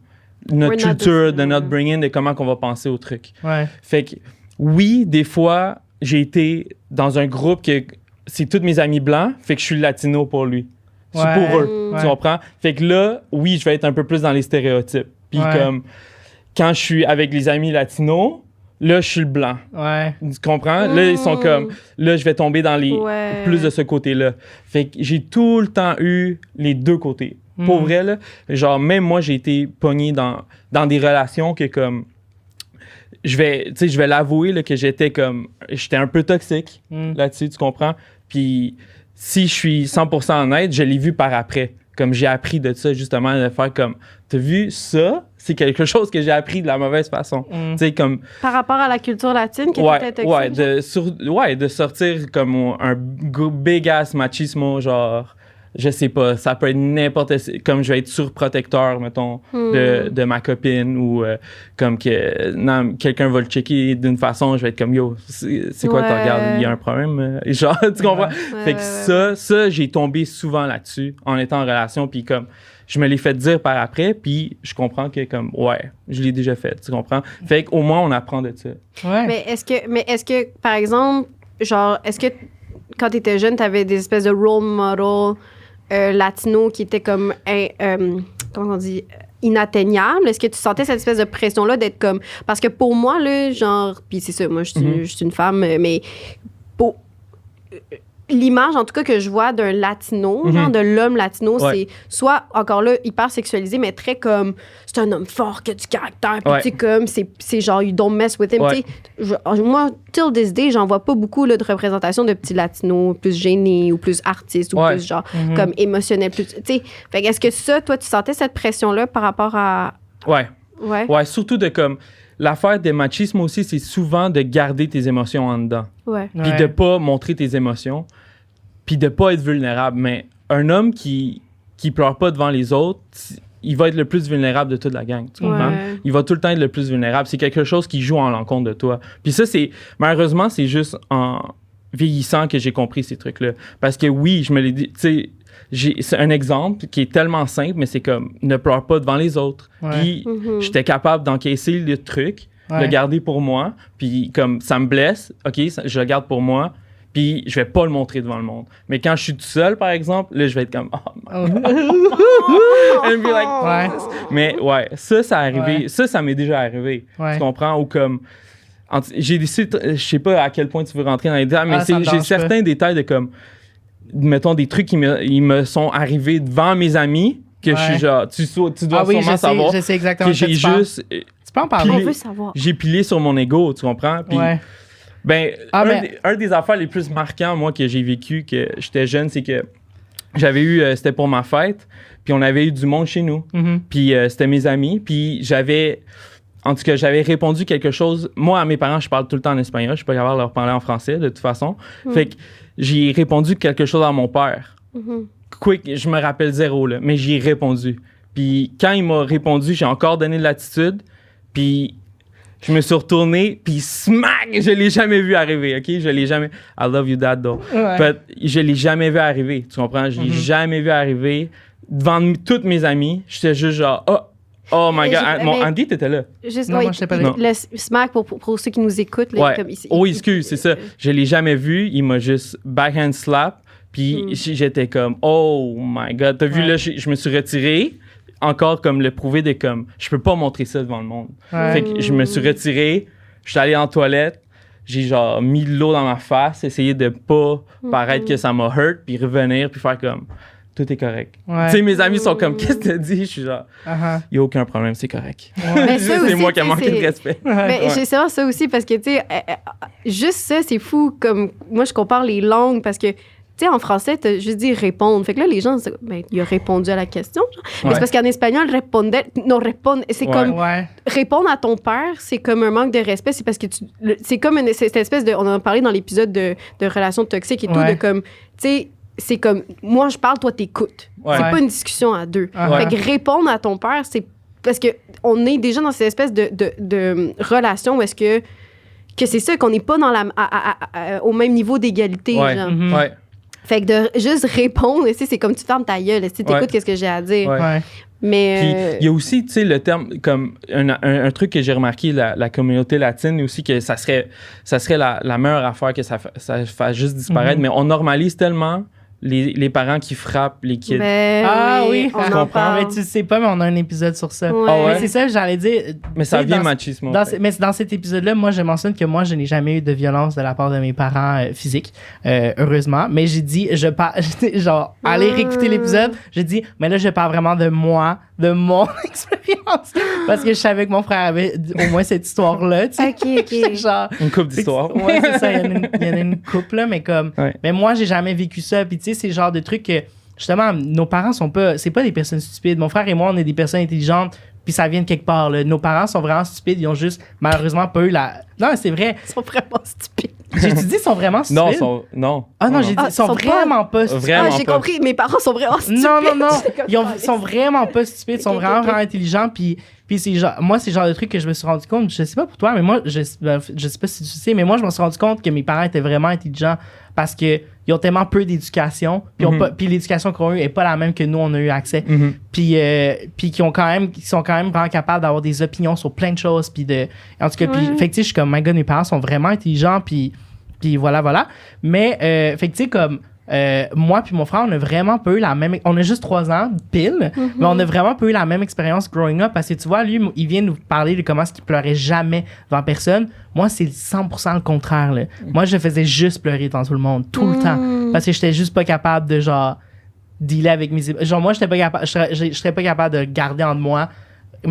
notre We're culture, the- de notre bring-in, de comment qu'on va penser au truc. Ouais. Fait que oui, des fois, j'ai été dans un groupe que c'est tous mes amis blancs, fait que je suis latino pour lui. C'est Ouais. pour eux. Ouais. Tu comprends? Fait que là, oui, je vais être un peu plus dans les stéréotypes. Puis Ouais. comme quand je suis avec les amis latinos, là, je suis le blanc. Ouais. Tu comprends? Là, ils sont Mm. comme. Là, je vais tomber dans les. Ouais. Plus de ce côté-là. Fait que j'ai tout le temps eu les deux côtés. Pour Mm. vrai, là. Genre, même moi, j'ai été pogné dans, dans des relations que, comme. Je vais, tu sais, je vais l'avouer, là, que j'étais comme. J'étais un peu toxique Hmm. là-dessus, tu comprends? Puis, si je suis 100% honnête, je l'ai vu par après. Comme j'ai appris de ça, justement, de faire comme. T'as vu ça? C'est quelque chose que j'ai appris de la mauvaise façon. Hmm. Tu sais, comme. Par rapport à la culture latine, qui Ouais, était ouais, de, sur- ouais, de sortir comme un big ass machismo, genre, je sais pas, ça peut être n'importe comme je vais être surprotecteur mettons de, de ma copine ou euh, comme que non, quelqu'un va le checker d'une façon, je vais être comme yo, c'est quoi que tu Ouais. regardes, il y a un problème? Euh, genre tu comprends? Ouais, Fait que ouais, ça ça j'ai tombé souvent là-dessus en étant en relation puis comme je me l'ai fait dire par après puis je comprends que comme ouais, je l'ai déjà fait, tu comprends? Fait qu'au moins on apprend de ça. Ouais. Mais est-ce que, mais est-ce que, par exemple, genre, est-ce que quand tu étais jeune, tu avais des espèces de role model euh, latino qui étaient comme, hein, euh, comment on dit, inatteignables? Est-ce que tu sentais cette espèce de pression-là d'être comme. Parce que pour moi, là, genre, puis c'est ça, moi, je suis Mhm. une femme, euh, mais pour. L'image, en tout cas, que je vois d'un latino, Mhm. genre de l'homme latino, Ouais. c'est soit encore là hyper sexualisé, mais très comme c'est un homme fort qui a du caractère, puis Ouais. tu sais, comme c'est c'est genre you don't mess with him. Ouais. tu sais. Je- moi, till this day, j'en vois pas beaucoup là, de représentation de petits latinos plus gênés ou plus artistes ou Ouais. plus genre Mhm. comme émotionnels. Plus, tu sais. fait que est-ce que ça, toi, tu sentais cette pression-là par rapport à. Ouais. Ouais. Ouais, surtout de comme l'affaire des machismes aussi, c'est souvent de garder tes émotions en dedans. Ouais. puis Ouais. de pas montrer tes émotions, puis de pas être vulnérable. Mais un homme qui qui pleure pas devant les autres, il va être le plus vulnérable de toute la gang. Tu comprends? Ouais. Il va tout le temps être le plus vulnérable. C'est quelque chose qui joue en l'encontre de toi. Puis ça, c'est malheureusement, c'est juste en vieillissant que j'ai compris ces trucs-là. Parce que oui, je me l'ai dit, tu sais, c'est un exemple qui est tellement simple, mais c'est comme ne pleure pas devant les autres. Ouais. Puis Mhm. j'étais capable d'encaisser le truc, Ouais. le garder pour moi, puis comme ça me blesse, ok, ça- je le garde pour moi, puis je vais pas le montrer devant le monde. Mais quand je suis tout seul, par exemple, là, je vais être comme, oh my And be like, Ouais. mais ouais, ça, ça a arrivé. Ouais. Ça, ça m'est déjà arrivé. Ouais. Tu comprends? Ou comme. J'ai décidé, je sais pas à quel point tu veux rentrer dans les détails, mais Ah, j'ai certains détails de comme. Mettons des trucs qui me, ils me sont arrivés devant mes amis, que je suis genre. Tu, tu dois Ah oui, sûrement je sais, savoir. je sais exactement Que j'ai juste. Tu peux en parler? On Puis- veut savoir. J'ai pilé sur mon ego, tu comprends? Puis, Ouais. Ben, Ah, un, des, un des affaires les plus marquants, moi, que j'ai vécu, que j'étais jeune, c'est que j'avais eu, euh, c'était pour ma fête, puis on avait eu du monde chez nous. Mhm. Puis euh, c'était mes amis. Puis j'avais. En tout cas, j'avais répondu quelque chose. Moi, à mes parents, je parle tout le temps en espagnol. Je suis pas capable de leur parler en français, de toute façon. Fait que j'ai répondu quelque chose à mon père. Mhm. Quick, je me rappelle zéro, là. Mais j'y ai répondu. Puis quand il m'a répondu, j'ai encore donné de l'attitude. Puis je me suis retourné. Puis smack! Je l'ai jamais vu arriver, OK? Je l'ai jamais... I love you, dad, though. Ouais. But je l'ai jamais vu arriver. Tu comprends? Je l'ai Mhm. jamais vu arriver. Devant toutes mes amies, j'étais juste genre, oh, oh my Mais god. mon Andy, t'étais là. Juste, Non, ouais, moi, j'étais pas le- là. Le smack, pour, pour, pour ceux qui nous écoutent, là, Ouais. comme il- Oh, excuse, c'est ça. Je l'ai jamais vu. Il m'a juste backhand slap. Puis Mm. j'étais comme, oh my god. T'as vu, Ouais. là, je, je me suis retiré. Encore comme le prouver de comme, je peux pas montrer ça devant le monde. Ouais. Fait que je me suis retiré. Je suis allé en toilette. J'ai genre mis de l'eau dans ma face, essayé de pas paraître que ça m'a hurt, puis revenir, puis faire comme, tout est correct. Ouais. Tu sais, mes amis sont comme, qu'est-ce que t'as dit? Je suis genre, Uh-huh. il a aucun problème, c'est correct. Ça c'est moi qui ai manqué de c'est- respect. Mais Ouais. j'ai ça, ça aussi parce que, tu sais, euh, euh, juste ça, c'est fou. Comme moi, je compare les langues parce que, tu sais, en français, t'as juste dit répondre. Fait que là, les gens, ben, il a répondu à la question. genre. Mais Ouais. c'est parce qu'en espagnol, répondre, non, répondre, c'est Ouais. comme Ouais. répondre à ton père, c'est comme un manque de respect. C'est parce que tu, c'est comme une, cette espèce de, on en a parlé dans l'épisode de, de relations toxiques et tout, Ouais. de comme, tu sais, c'est comme, moi je parle, toi t'écoutes. Ouais. C'est pas une discussion à deux. Ouais. Fait que répondre à ton père, c'est parce que on est déjà dans cette espèce de, de, de relation où est-ce que que c'est ça qu'on n'est pas dans la à- à- à- à- au même niveau d'égalité Ouais. genre. Mhm. Fait que de juste répondre c'est comme tu fermes ta gueule tu écoutes Ouais. qu'est-ce que j'ai à dire Ouais. Mais Puis euh, il y a aussi, tu sais, le terme, comme un, un- un truc que j'ai remarqué, la, la communauté latine aussi, que ça serait, ça serait la, la meilleure affaire que ça, ça fasse juste disparaître, Mhm. mais on normalise tellement les, les parents qui frappent les kids. ben Ah oui, on je en comprends. parle. Mais tu sais pas, mais on a un épisode sur ça. Ouais. Ah ouais? Mais c'est ça, j'allais dire. mais ça vient dans- machisme. Dans mais dans cet épisode-là, moi, je mentionne que moi, je n'ai jamais eu de violence de la part de mes parents euh, physiques, euh, heureusement. Mais j'ai dit, je parle, genre, allez Ah. réécouter l'épisode. J'ai dit, mais là, je parle vraiment de moi, de mon expérience. Parce que je savais que mon frère avait au moins cette histoire-là, tu sais. Ok, ok. Genre. Une coupe d'histoire. Ouais, c'est ça. Il y en a une, y en a une couple, là, mais comme. Ouais. Mais moi, j'ai jamais vécu ça. Puis, tu sais, c'est le genre de truc que justement, nos parents sont pas, c'est pas des personnes stupides. Mon frère et moi, on est des personnes intelligentes, puis ça vient de quelque part. là. Nos parents sont vraiment stupides, ils ont juste malheureusement pas eu la. Non, c'est vrai. Ils sont vraiment stupides. J'ai dit ils sont vraiment stupides. Non, sont, non. Ah non, j'ai dit Ah, ils sont, sont pas- vraiment pas stupides. Vraiment ah, j'ai compris. Mes parents sont vraiment stupides. Non, non, non. Ils ont- ah, sont vraiment pas stupides, ils sont vraiment, vraiment intelligents. Puis, puis c'est genre, moi, c'est le genre de truc que je me suis rendu compte. Je sais pas pour toi, mais moi, je, ben, je sais pas si tu sais, mais moi, je me suis rendu compte que mes parents étaient vraiment intelligents parce que ils ont tellement peu d'éducation. Puis, Mhm. puis l'éducation qu'ils ont eue est pas la même que nous, on a eu accès. Mhm. Puis, euh, puis qui ont quand même, qui sont quand même vraiment capables d'avoir des opinions sur plein de choses. Puis de, en tout cas, puis, Ouais. fait que, tu sais, je suis comme, my god, mes parents sont vraiment intelligents. Puis, puis voilà, voilà. Mais, euh, fait que, tu sais, comme, euh, moi puis mon frère, on a vraiment pas eu la même. On a juste trois ans, pile, Mhm. mais on a vraiment pas eu la même expérience growing up parce que tu vois, lui, il vient nous parler de comment est-ce qu'il pleurait jamais devant personne. Moi, c'est 100% le contraire. Là. Moi, je faisais juste pleurer devant tout le monde, tout le Mm. temps. Parce que j'étais juste pas capable de, genre, dealer avec mes. Genre, moi, j'étais pas capable, je serais, pas capable de garder en moi,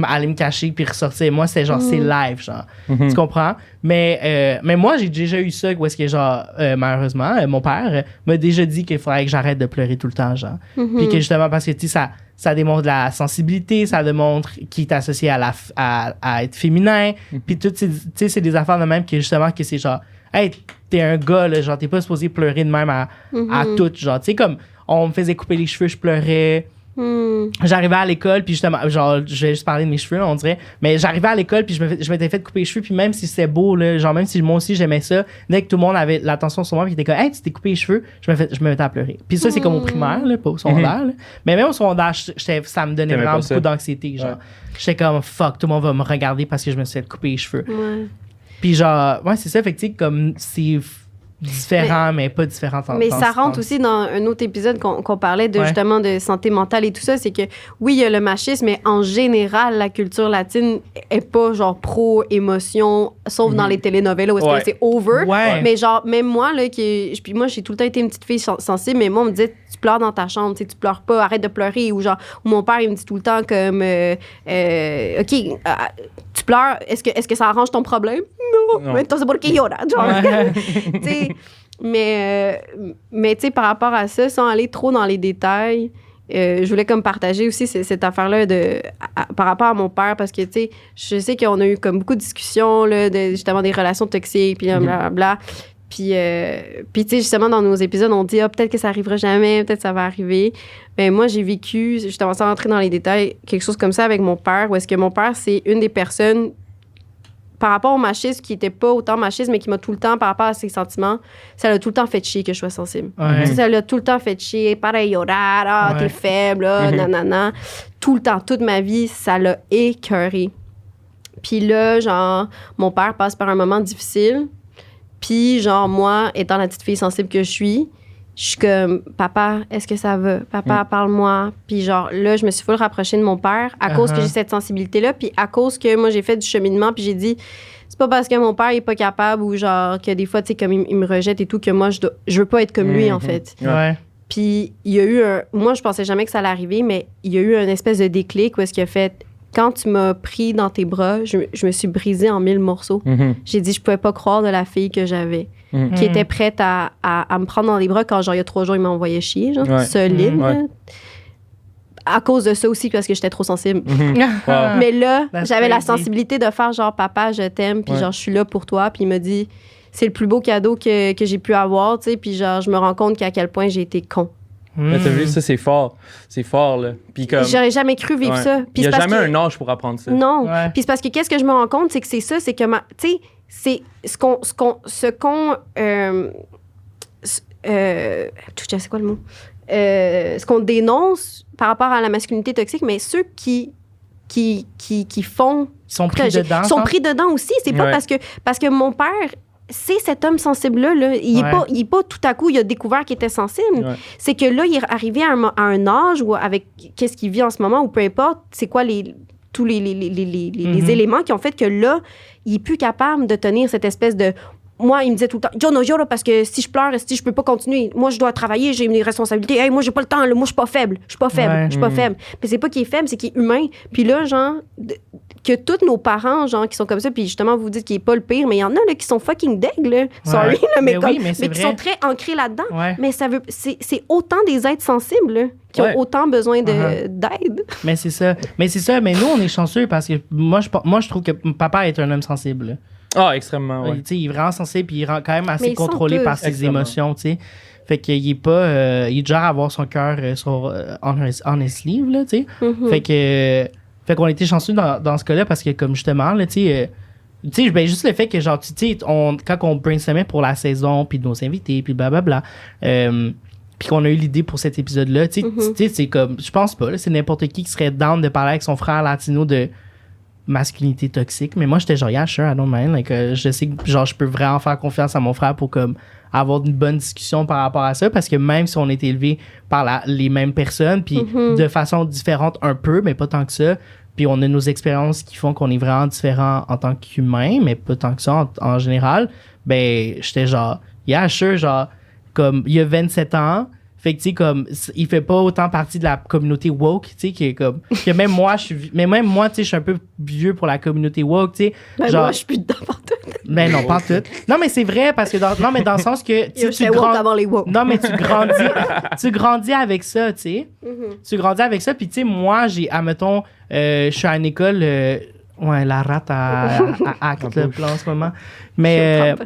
aller me cacher puis ressortir. Moi, c'est genre, c'est live, genre. Mhm. Tu comprends? Mais, euh, mais moi, j'ai déjà eu ça où est-ce que, genre, euh, malheureusement, euh, mon père m'a déjà dit qu'il faudrait que j'arrête de pleurer tout le temps, genre. Mhm. Puis que justement, parce que, tu sais, ça, ça démontre de la sensibilité, ça démontre qu'il est associé à, la, f- à, à être féminin. Puis tout, ces- tu sais, c'est des affaires de même que, justement, que c'est genre, hey, t'es un gars, là, genre, t'es pas supposé pleurer de même à, à tout, genre, tu sais, comme, on me faisait couper les cheveux, je pleurais Hmm. j'arrivais à l'école puis justement genre je vais juste parler de mes cheveux là, on dirait mais j'arrivais à l'école puis je me fais- je m'étais fait couper les cheveux puis même si c'était beau là genre même si moi aussi j'aimais ça dès que tout le monde avait l'attention sur moi puis était comme hey tu t'es coupé les cheveux je me fais- je me mettais à pleurer puis ça c'est comme au primaire là pas au secondaire là. mais même au secondaire j'étais- ça me donnait vraiment beaucoup d'anxiété genre Ouais. j'étais comme fuck tout le monde va me regarder parce que je me suis fait couper les cheveux Ouais. puis genre ouais c'est ça fait que tu sais comme c'est f- différent mais, pas différent en Mais ça rentre aussi dans un autre épisode qu'on qu'on parlait de Ouais. justement de santé mentale et tout ça, c'est que oui, il y a le machisme, mais en général, la culture latine est pas genre pro-émotion, sauf dans les télénovelas où Ouais. c'est over. Ouais. Mais genre, même moi, là, qui, puis moi, j'ai tout le temps été une petite fille sen- sensible, mais moi, on me disait, tu pleures dans ta chambre, tu pleures pas, arrête de pleurer. Ou genre, ou mon père, il me dit tout le temps comme, euh, euh, OK, tu pleures, est-ce que, est-ce que ça arrange ton problème? Non, Non. mais mais, mais tu sais, par rapport à ça, sans aller trop dans les détails, euh, je voulais comme partager aussi ce- cette affaire-là de à- à- par rapport à mon père parce que tu sais, je sais qu'on a eu comme beaucoup de discussions là, de justement des relations toxiques puis blablabla. Puis, euh, puis tu sais, justement, dans nos épisodes, on dit, ah, peut-être que ça arrivera jamais, peut-être que ça va arriver. Mais moi, j'ai vécu, justement, sans rentrer dans les détails, quelque chose comme ça avec mon père, où est-ce que mon père, c'est une des personnes, par rapport au machisme, qui était pas autant machiste, mais qui m'a tout le temps, par rapport à ses sentiments, ça l'a tout le temps fait chier que je sois sensible. Ouais. Ça l'a tout le temps fait chier. Pareil, llorar, ah, Ouais. t'es faible, ah, nanana. Tout le temps, toute ma vie, ça l'a écœuré. Puis là, genre, mon père passe par un moment difficile. Puis, genre, moi, étant la petite fille sensible que je suis, je suis comme, papa, est-ce que ça va? Papa, parle-moi. Puis, genre, là, je me suis full rapprochée de mon père à cause que Uh-huh. j'ai cette sensibilité-là. Puis, à cause que moi, j'ai fait du cheminement. Puis, j'ai dit, c'est pas parce que mon père est pas capable ou, genre, que des fois, tu sais, comme il, il me rejette et tout, que moi, je, dois- je veux pas être comme lui, en Mhm. fait. ouais. Puis il y a eu un. Moi, je pensais jamais que ça allait arriver, mais il y a eu un espèce de déclic où est-ce qu'il a fait. Quand tu m'as pris dans tes bras, je, je me suis brisée en mille morceaux. Mhm. J'ai dit, je pouvais pas croire de la fille que j'avais, Mhm. qui était prête à, à, à me prendre dans les bras quand, genre, il y a trois jours, il m'envoyait chier, genre, Ouais. solide. Mhm. là. Ouais. À cause de ça aussi, parce que j'étais trop sensible. Wow. Mais là, That's j'avais la sensibilité de faire genre papa, je t'aime, puis Ouais. genre je suis là pour toi, puis il me dit c'est le plus beau cadeau que, que j'ai pu avoir, tu sais, puis genre je me rends compte qu'à quel point j'ai été con. Mais t'as Mm. vu, ça, c'est fort. C'est fort, là. Puis comme. J'aurais jamais cru vivre Ouais. ça. Il n'y a parce jamais que- un âge pour apprendre ça. Non. Ouais. Puis c'est parce que qu'est-ce que je me rends compte, c'est que c'est ça, c'est que ma, tu sais, c'est ce qu'on, ce qu'on, ce qu'on, euh, euh, c'est quoi le mot, Euh, ce qu'on dénonce par rapport à la masculinité toxique, mais ceux qui, qui, qui, qui font Ils sont pris dedans. sont ça? pris dedans aussi. C'est pas Ouais. parce que parce que mon père c'est cet homme sensible là, il est Ouais. pas il est pas tout à coup il a découvert qu'il était sensible. Ouais. C'est que là il est arrivé à un, mo- à un âge où avec qu'est-ce qu'il vit en ce moment ou peu importe, c'est quoi les tous les, les, les, les, Mhm. éléments qui ont fait que là, il est plus capable de tenir cette espèce de moi, il me disait tout le temps, yo, là, parce que si je pleure, si je peux pas continuer, moi, je dois travailler, j'ai des responsabilités. Hey, moi, j'ai pas le temps, là, moi, je suis pas faible. Je suis pas faible. Ouais. Je suis pas Mhm. faible. Mais c'est pas qu'il est faible, c'est qu'il est humain. Puis là, genre, de- que tous nos parents, genre, qui sont comme ça, puis justement, vous dites qu'il est pas le pire, mais il y en a, là, qui sont fucking deg, là. Sorry, là, mais, Mais comme- oui, mais qui sont très ancrés là-dedans. Ouais. Mais ça veut, c'est c'est autant des êtres sensibles, là, qui Ouais. ont autant besoin de- Uh-huh. d'aide. Mais c'est ça. Mais c'est ça. Mais nous, on est chanceux parce que moi, je, moi, je trouve que papa est un homme sensible. Ah, extrêmement, ouais. Il, tu sais, il est vraiment sensible puis il est quand même assez contrôlé par ses Extrêmement. émotions, tu sais. Fait qu'il est pas. euh, il est genre à avoir son cœur euh, sur, euh, on, his, on his sleeve, là, tu sais. Mhm. Fait que. Fait qu'on été chanceux dans, dans ce cas-là parce que, comme justement, là, tu sais. euh, tu sais, ben, juste le fait que, genre, tu sais, on, quand on brainstormait pour la saison, puis nos invités, puis blablabla, euh, puis qu'on a eu l'idée pour cet épisode-là, tu sais, Mhm. tu sais, c'est comme, je pense pas, c'est n'importe qui qui serait down de parler avec son frère latino de masculinité toxique, mais moi, j'étais genre, yeah, sure, I don't mind, like, euh, je sais que, genre, je peux vraiment faire confiance à mon frère pour, comme, avoir une bonne discussion par rapport à ça, parce que même si on est élevé par la- les mêmes personnes, puis Mhm. de façon différente un peu, mais pas tant que ça, puis on a nos expériences qui font qu'on est vraiment différents en tant qu'humain, mais pas tant que ça en, en général, ben, j'étais genre, yeah, sure, genre, comme, il y a 27 ans, fait que, tu sais, comme, il fait pas autant partie de la communauté woke, tu sais, qui est comme, que même moi, je suis, mais même moi, tu sais, je suis un peu vieux pour la communauté woke, tu sais. Ben, genre, moi, je suis plus dedans partout. mais non, pas tout. Non, mais c'est vrai, parce que dans, non, mais dans le sens que, tu sais, tu grand- avant les woke. non, mais tu grandis, tu grandis avec ça, tu sais. Mhm. Tu grandis avec ça, puis tu sais, moi, j'ai, admettons, euh, je suis à une école, euh, ouais, la rate à, à acte, là, en ce moment. Mais euh,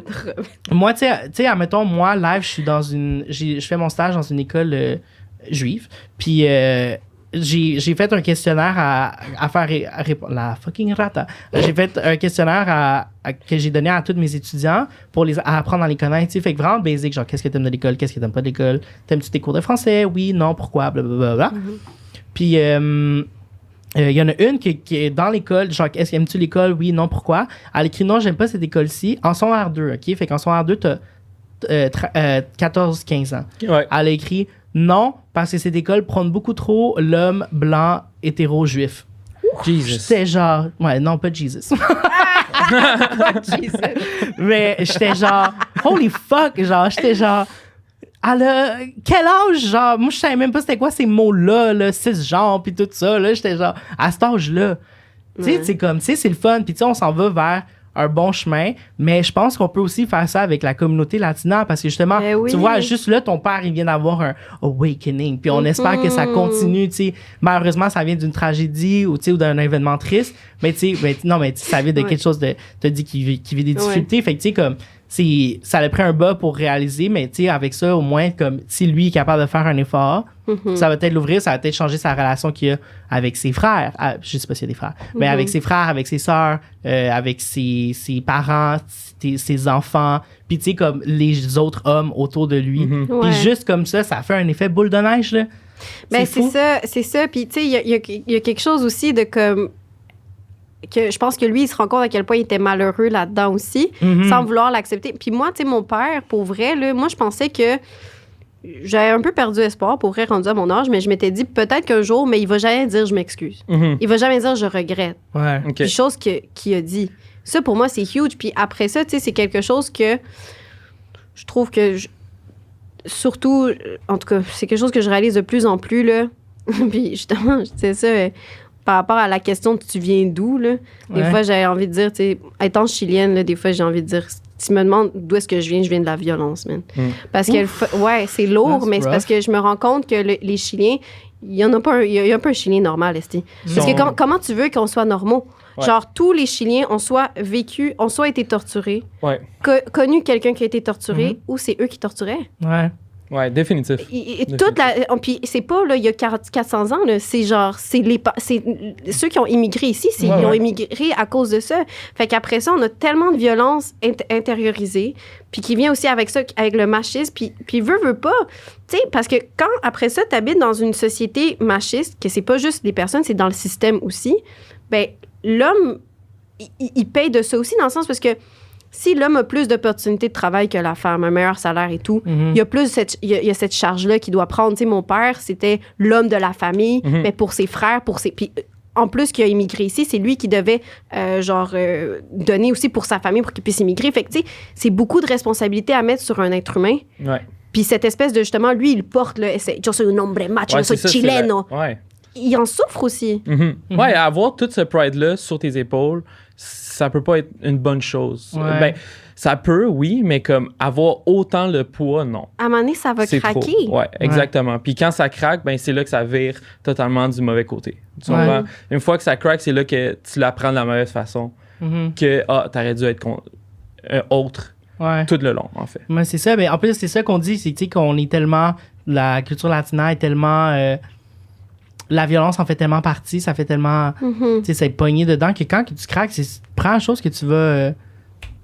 moi, tu sais, admettons, moi, live, je suis dans une, je fais mon stage dans une école euh, juive, puis euh, j'ai j'ai fait un questionnaire à, à faire ré- à répondre. La fucking rata. J'ai fait un questionnaire à, à- que j'ai donné à tous mes étudiants pour les à apprendre à les connaître. Fait que vraiment basic, genre, qu'est-ce que t'aimes de l'école, qu'est-ce que t'aimes pas de l'école, t'aimes-tu tes cours de français, oui, non, pourquoi, blablabla. Puis, euh, euh, il y en a une qui, qui est dans l'école, genre, est-ce que aimes-tu l'école? Oui, non, pourquoi? Elle écrit non, j'aime pas cette école-ci. En son R2, OK? Fait qu'en son R2, t'as euh, tra- euh, 14-15 ans. Ouais. Elle a écrit non, parce que cette école prône beaucoup trop l'homme blanc hétéro-juif. Jesus. J'étais genre, ouais, non, pas Jesus. Jesus. Mais j'étais genre, holy fuck, genre, j'étais genre, elle a quel âge, genre, moi je savais même pas c'était quoi ces mots-là, là, cisgenre, puis tout ça, là, j'étais genre, à cet âge-là. Tu sais, c'est comme, tu sais, c'est le fun, puis tu sais, on s'en va vers un bon chemin, mais je pense qu'on peut aussi faire ça avec la communauté latina, parce que justement, Ben oui. tu vois, juste là, ton père, il vient d'avoir un awakening, puis on espère que ça Mhm. continue, tu sais. Malheureusement, ça vient d'une tragédie ou, tu sais, ou d'un événement triste, mais tu sais, non, mais ça vient de Ouais. quelque chose de, t'as dit qu'il vit, qu'il vit des Ouais. difficultés, fait que tu sais, comme, ça a pris un bas pour réaliser, mais tu sais, avec ça, au moins, comme, si lui est capable de faire un effort, Mhm. ça va peut-être l'ouvrir, ça va peut-être changer sa relation qu'il a avec ses frères. Ah, je sais pas s'il y a des frères, mais Mhm. avec ses frères, avec ses sœurs, euh, avec ses, ses parents, ses, ses enfants, puis tu sais, comme les autres hommes autour de lui. Mhm. Puis Ouais. juste comme ça, ça fait un effet boule de neige, là. Ben, c'est fou. ça, c'est ça. Puis, tu sais, il y a, il y a- il y a quelque chose aussi de comme. Que je pense que lui, il se rend compte à quel point il était malheureux là-dedans aussi, Mhm. sans vouloir l'accepter. Puis moi, tu sais, mon père, pour vrai, là, moi, je pensais que j'avais un peu perdu espoir, pour vrai, rendu à mon âge, mais je m'étais dit peut-être qu'un jour, mais il va jamais dire je m'excuse. Mhm. Il va jamais dire je regrette. Ouais. OK. Puis chose que- qu'il a dit. Ça, pour moi, c'est huge. Puis après ça, tu sais, c'est quelque chose que je trouve que, je- surtout, en tout cas, c'est quelque chose que je réalise de plus en plus, là. Puis justement, je disais ça euh, par rapport à la question de tu viens d'où, là. Des fois, j'ai envie de dire, tu sais, étant chilienne, là, des fois, j'ai envie de dire, si tu me demandes d'où est-ce que je viens, je viens de la violence, man. Mm. Parce que, ouais, c'est lourd, That's mais c'est parce que je me rends compte que le- les Chiliens, il y en a pas un, il y a, a pas un Chilien normal, Esti. Parce que comment tu veux qu'on soit normaux? Ouais. Genre, tous les Chiliens ont soit vécu, ont soit été torturés, Ouais. co- connu quelqu'un qui a été torturé, Mhm. ou c'est eux qui torturaient. Ouais. Ouais, définitif. Et- et toute la, oh, puis c'est pas, là, il y a 40 400 ans, c'est genre, c'est les, ceux qui ont immigré ici, Ouais, ils ont immigré à cause de ça. Fait qu'après ça, on a tellement de violence int- intériorisée, puis qui vient aussi avec ça, avec le machisme, puis, puis veut, veut pas. Tu sais, parce que quand, après ça, tu habites dans une société machiste, que c'est pas juste les personnes, c'est dans le système aussi, ben l'homme, il paye de ça aussi, dans le sens parce que si l'homme a plus d'opportunités de travail que la femme, un meilleur salaire et tout, Mhm. il y a plus cette, il y a, il y a cette charge-là qu'il doit prendre. Tu sais, mon père, c'était l'homme de la famille, Mhm. mais pour ses frères, pour ses... Puis, euh, en plus qu'il a immigré ici, c'est lui qui devait, euh, genre, euh, donner aussi pour sa famille pour qu'il puisse immigrer. Fait que, tu sais, c'est beaucoup de responsabilités à mettre sur un être humain. Ouais. Puis cette espèce de, justement, lui, il porte, c'est, yo soy un hombre macho, Ouais, yo soy ça, chileno. la- Ouais. ils en souffrent aussi. Mhm. Ouais, avoir tout ce pride-là sur tes épaules, ça peut pas être une bonne chose. Ouais. Ben, ça peut, oui, mais comme avoir autant le poids, non. À un moment donné, ça va C'est craquer. trop. Ouais, exactement. Puis quand ça craque, ben c'est là que ça vire totalement du mauvais côté. Tu Ouais. comprends? Une fois que ça craque, c'est là que tu l'apprends de la mauvaise façon. Mhm. Que, ah, t'aurais dû être con- euh, autre Ouais. tout le long, en fait. Ouais, c'est ça. Mais en plus, c'est ça qu'on dit, c'est tu sais, qu'on est tellement. La culture latina est tellement. euh, la violence en fait tellement partie, ça fait tellement. Mhm. Tu sais, c'est pogné dedans que quand que tu craques, c'est prends la chose que tu vas. euh,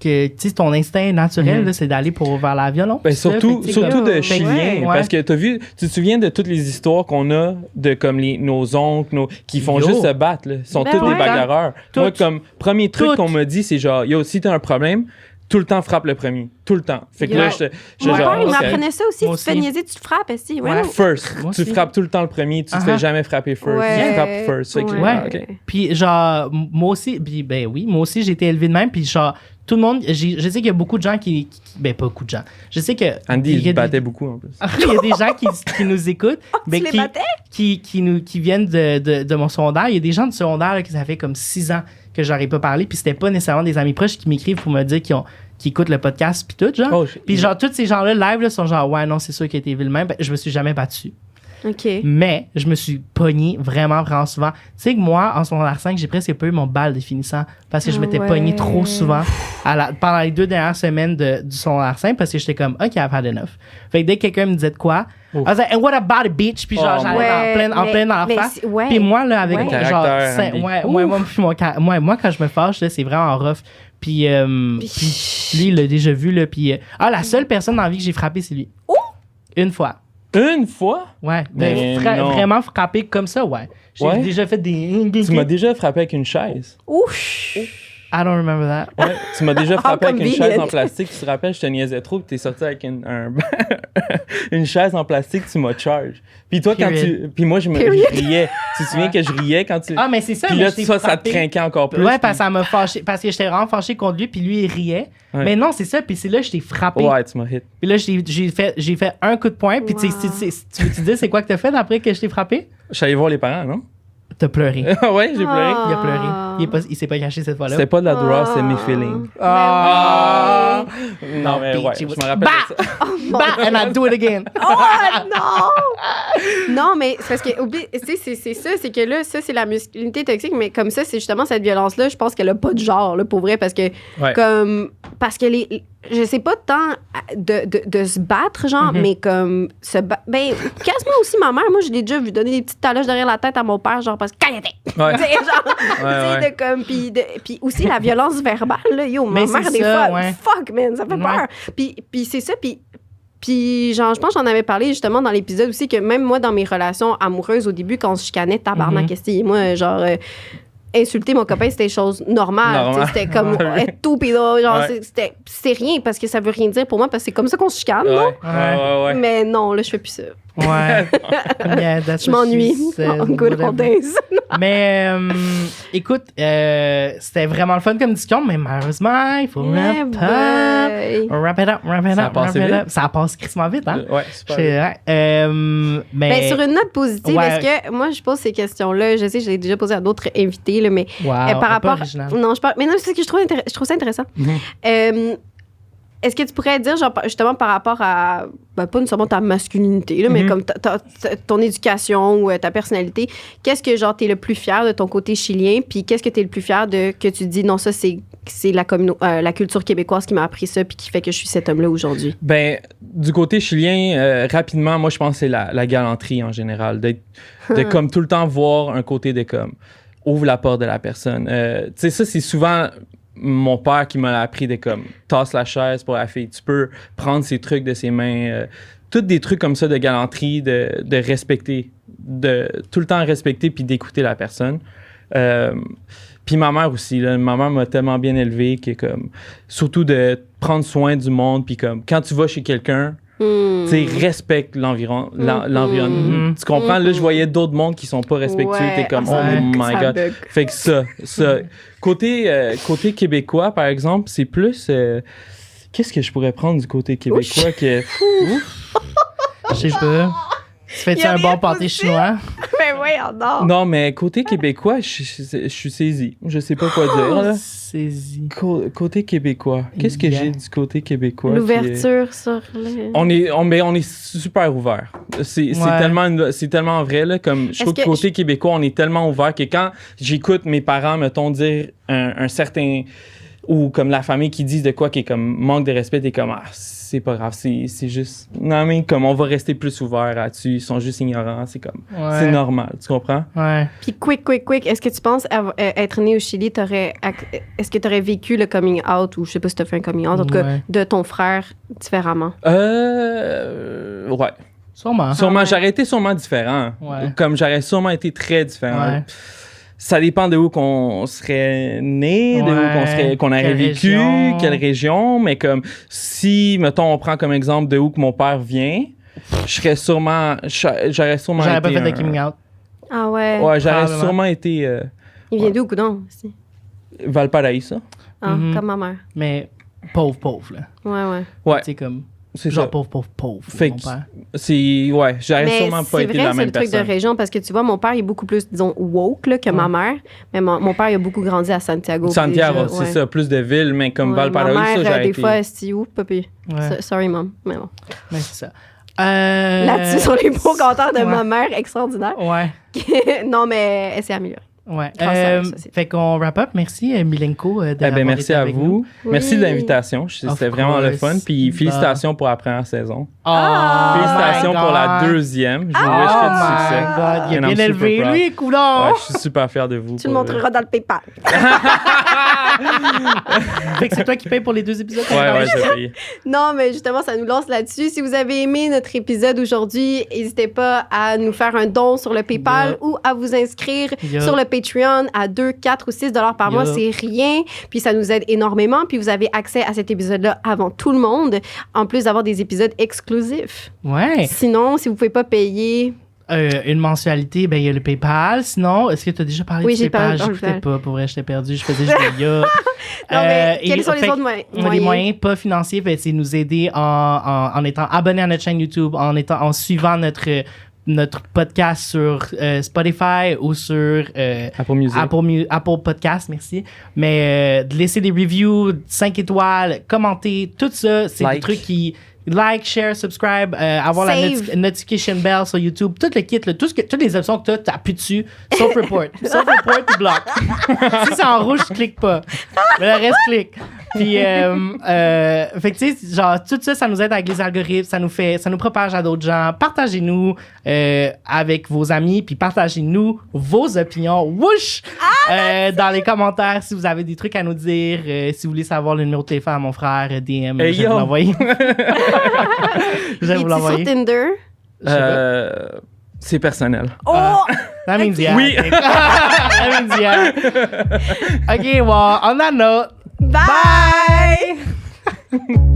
que tu sais, ton instinct naturel, Mhm. là, c'est d'aller pour vers la violence. Ben, surtout Fait surtout comme- de chiliens. ouais. Parce que t'as vu, tu te souviens de toutes les histoires qu'on a de comme les, nos oncles, nos, qui font Yo. juste se battre. Là. Ils sont Ben tous ouais. des bagarreurs. Moi, comme premier truc Toutes. qu'on m'a dit, c'est genre, yo, si t'as un problème, tout le temps frappe le premier. Tout le temps. Fait que Yo. là, je je Mon genre, père, il m'apprenait ça aussi. Moi tu te fais aussi. niaiser, tu te frappes, si. Ouais. Ouais. First. Moi tu aussi. frappes tout le temps le premier, tu te Uh-huh. fais jamais frapper first. Ouais. Tu frappes first. Fait que, Ouais. ah, ok. Puis genre, moi aussi, puis ben oui, moi aussi j'ai été élevé de même. Puis genre, tout le monde, je sais qu'il y a beaucoup de gens qui, qui- ben pas beaucoup de gens. Je sais que Andy, il il se des- battait beaucoup en plus. il y a des gens qui, qui nous écoutent, Tu mais les qui, battais? qui, qui, nous, qui viennent de, de, de mon secondaire. Il y a des gens du secondaire là, qui ça fait comme six ans que j'aurais pas parlé, puis c'était pas nécessairement des amis proches qui m'écrivent pour me dire qu'ils ont qui écoutent le podcast puis tout genre. Oh, puis genre tous ces gens-là live là, sont genre ouais non c'est sûr qu'il a été vu le même. Ben, je me suis jamais battu. Mais je me suis pogné vraiment, vraiment souvent. Tu sais que moi, en secondaire 5, j'ai presque pas eu mon bal de finissant parce que je Ah m'étais ouais. pogné trop souvent à la- pendant les deux dernières semaines de, du secondaire 5 parce que j'étais comme, OK, I've had enough. Fait que dès que quelqu'un me disait de quoi, Oh. I was like, and what about it, bitch? Puis genre, Oh, j'allais ouais, en pleine, en mais face. ouais. Puis moi, là, avec Ouais. genre, ouais, ouais, moi, mon moi, moi, quand je me fâche, là, c'est vraiment rough. Puis, euh, Puis- lui, il l'a déjà vu, là. Puis, euh, ah, la seule personne dans la vie que j'ai frappé, c'est lui. Une fois. Une fois? Ouais. Mais fra- non. vraiment frappé comme ça, ouais. J'ai Ouais? déjà fait des. Tu m'as déjà frappé avec une chaise. Ouch! I don't remember that. Ouais, tu m'as déjà frappé avec une chaise en plastique. Tu te rappelles, je te niaisais trop, puis t'es sorti avec une, un- une chaise en plastique, tu m'as charge. Puis toi, quand Period. tu. Puis moi, je, me, je riais. Tu te souviens que je riais quand tu. Ah, mais c'est ça. puis là, ça, ça te frappé. trinquait encore plus. Ouais, puis- parce que ça m'a fâché. Parce que j'étais vraiment fâché contre lui, puis lui, il riait. Ouais. Mais non, c'est ça. Puis c'est là que je t'ai frappé. Ouais, tu m'as hit. Puis là, j'ai fait, j'ai fait un coup de poing. Puis tu Wow. veux-tu dire c'est quoi que t'as fait après que je t'ai frappé? Je suis allé voir les parents, non? T'as pleuré. ouais, j'ai pleuré. Il a pleuré. Ah. Il, est pas- il s'est pas caché cette fois-là. C'était pas de la drogue, c'était mes Ah. feelings. Ah. Non, mais ouais, je me rappelle Bah! de ça. Bah, and I do it again. Oh non! Non, mais c'est parce que, oublie, tu sais, c'est- c'est ça, c'est que là, ça, c'est la masculinité toxique, mais comme ça, c'est justement cette violence-là, je pense qu'elle a pas de genre, là, pour vrai, parce que, Ouais. comme, parce que les, je sais pas tant de, de, de se battre, genre, Mhm. mais comme, se battre, ben, quasiment aussi ma mère, moi, je l'ai déjà vu donner des petites taloches derrière la tête à mon père, genre, parce que! Ouais. Tu sais, genre, tu sais, ouais. de comme, puis, de- puis aussi la violence verbale, là, yo, ma mère, des ça, fois, ouais. fuck, man, ça fait Ouais. peur. Puis, puis c'est ça, puis puis, genre, je pense que j'en avais parlé justement dans l'épisode aussi que même moi, dans mes relations amoureuses, au début, quand on se chicanait, tabarnak, que c'est? moi, genre, euh, insulter mon copain, c'était chose normale. Normal. tu sais, C'était comme être tout, pis là, genre, Ouais. c'est- c'était- c'est rien parce que ça veut rien dire pour moi, parce que c'est comme ça qu'on se chicane, Ouais, non? ouais. Mais non, là, je fais plus ça. Ouais. Yeah, that's Je m'ennuie. Good old days. Mais euh, écoute, euh, c'était vraiment le fun comme discussion, mais malheureusement, il faut Yeah, wrap up. boy. Wrap it up, wrap it Ça a up, wrap passé it vite. up. Ça passe crissement vite, hein? Ouais, super. Vrai. Euh, mais Ben, sur une note positive, Ouais. est-ce que moi je pose ces questions-là, je sais, je l'ai déjà posé à d'autres invités, là, mais Wow, Euh, par pas rapport. original. Non, je parle. Mais non, c'est ce que je trouve, intér- je trouve ça intéressant. Est-ce que tu pourrais dire, genre, justement, par rapport à. ben, pas nécessairement ta masculinité, là, mais Mhm. comme ta- ta- ta- ton éducation ou euh, ta personnalité, qu'est-ce que, genre, t'es le plus fier de ton côté chilien, puis qu'est-ce que t'es le plus fier de. que tu dis, non, ça, c'est c'est la, euh, la culture québécoise qui m'a appris ça, puis qui fait que je suis cet homme-là aujourd'hui? Ben, du côté chilien, euh, rapidement, moi, je pense que c'est la, la galanterie en général. D'être, de comme tout le temps voir un côté de comme ouvre la porte de la personne. Euh, tu sais, ça, c'est souvent mon père qui m'a appris de comme tasse la chaise pour la fille. Tu peux prendre ses trucs de ses mains. euh, tous des trucs comme ça de galanterie, de, respecter, de tout le temps respecter puis d'écouter la personne. Euh, puis ma mère aussi, là, ma mère m'a tellement bien élevé que comme surtout de prendre soin du monde puis quand tu vas chez quelqu'un, Hmm. tu sais respecte Mhm. l'environnement. Mhm. Tu comprends? Là je voyais d'autres mondes qui sont pas respectueux, Ouais, t'es comme ça oh my god. bug. Fait que ça ça côté euh, côté québécois par exemple, c'est plus euh, qu'est-ce que je pourrais prendre du côté québécois que Je sais pas. Tu fais-tu un bon pâté chinois? mais voyons donc. Non, mais côté québécois, je, je- je suis saisi. Je sais pas quoi dire, là. Saisie. Co- côté québécois. Qu'est-ce que Yeah. j'ai du côté québécois? est- L'ouverture sur le. On est, on, mais on est super ouvert. C'est Ouais. tellement, tellement vrai, là. Comme, je trouve que côté québécois, on est tellement ouvert que quand j'écoute mes parents, mettons, dire un, un certain. Ou comme la famille qui disent de quoi qui est comme manque de respect, t'es comme, ah, c'est pas grave, c'est c'est juste. Non, mais comme on va rester plus ouvert là-dessus, ils sont juste ignorants, c'est comme. Ouais. C'est normal, tu comprends? Ouais. Puis, quick, quick, quick, est-ce que tu penses euh, être né au Chili, t'aurais ac- est-ce que tu aurais vécu le coming out, ou je sais pas si tu as fait un coming out, en tout cas, Ouais. de ton frère différemment? Euh. Ouais. Sûrement. Sûrement, ouais. j'aurais été sûrement différent. Ouais. Comme j'aurais sûrement été très différent. Ouais. Ça dépend de où qu'on serait né, de où Ouais. qu'on serait, qu'on aurait vécu, région. quelle région. Mais comme si, mettons, on prend comme exemple de où que mon père vient, je serais sûrement, j'a- j'aurais sûrement J'aurais été. pas fait de un- coming out. Ah ouais. Ouais, j'aurais sûrement été euh, Il vient d'où, coudon? aussi? Valparaiso. Ah, Mhm. comme ma mère. Mais pauvre, pauvre, là. Ouais, ouais. Ouais, Tu sais, comme. C'est Genre ça. pauvre, pauvre, pauvre. Fait mon que- père. C'est ouais, j'aurais sûrement pas c'est été vrai, la c'est même le truc personne. de région parce que tu vois, mon père il est beaucoup plus, disons, woke là, que ma mère. Mais mon, mon père il a beaucoup grandi à Santiago. Santiago, déjà, c'est ouais. ça, plus de villes, mais comme Ouais, Valparaiso, Ma mère, euh, j'aurais des été. fois, c'est où, papi? Sorry, mom. Mais bon. Mais c'est ça. Euh... Là-dessus, sur les beaux commentaires de ouais. ma mère, extraordinaire. Ouais. non, mais elle s'est améliorée. Ouais. Euh, société. fait qu'on wrap up. Merci, euh, Milenko, euh, Eh ben, merci été à avec vous. nous. Merci de l'invitation. C'était vraiment le fun. Puis Bah. félicitations pour la première saison. Oh félicitations my pour la deuxième. Je vous Oh wish que du my succès. God, il est bien élevé, lui, coulon. Ouais, je suis super fier de vous. Tu le montreras dans le PayPal. fait que c'est toi qui payes pour les deux épisodes? Ouais, ouais, je payer. Non, mais justement, ça nous lance là-dessus. Si vous avez aimé notre épisode aujourd'hui, n'hésitez pas à nous faire un don sur le PayPal Yeah. ou à vous inscrire Yeah. sur le Patreon à 2, 4 ou 6 dollars par mois. Yeah. C'est rien. Puis ça nous aide énormément. Puis vous avez accès à cet épisode-là avant tout le monde, en plus d'avoir des épisodes exclusifs. Ouais. Sinon, si vous pouvez pas payer, Euh, une mensualité, ben il y a le PayPal. Sinon, est-ce que tu as déjà parlé Oui, de j'ai PayPal? le J'écoutais pas, pour vrai, je t'ai perdu. Je faisais juste des. Non, mais Euh, quels et- sont les fait- autres moyens? Les moyens pas financiers, ben, c'est nous aider en, en, en étant abonné à notre chaîne YouTube, en, étant, en suivant notre, notre podcast sur euh, Spotify ou sur euh, Apple Music. Apple, Apple Podcast, merci. Mais euh, de laisser des reviews, 5 étoiles, commenter, tout ça, c'est des Like. trucs qui. Like, share, subscribe, euh, avoir la noti- notification bell sur YouTube, tout le kit, là, tout ce que, toutes les options que tu as, tu appuies dessus, sauf report. sauf report, tu bloques. si c'est en rouge, je clique pas. Mais le reste, clique. Puis, euh, euh, fait que, tu sais, genre, tout ça, ça nous aide avec les algorithmes, ça nous fait, ça nous propage à d'autres gens. Partagez-nous euh, avec vos amis, puis partagez-nous vos opinions. Wouch! Euh, dans les commentaires, si vous avez des trucs à nous dire, euh, si vous voulez savoir le numéro de téléphone à mon frère, DM, Hey, je vais yo! vous l'envoyer. je vais vous sur l'envoyer. Tinder? Pas. Euh, c'est personnel. Oh! That means yeah. Oui. That means yeah. OK, well, on that note, Bye! bye!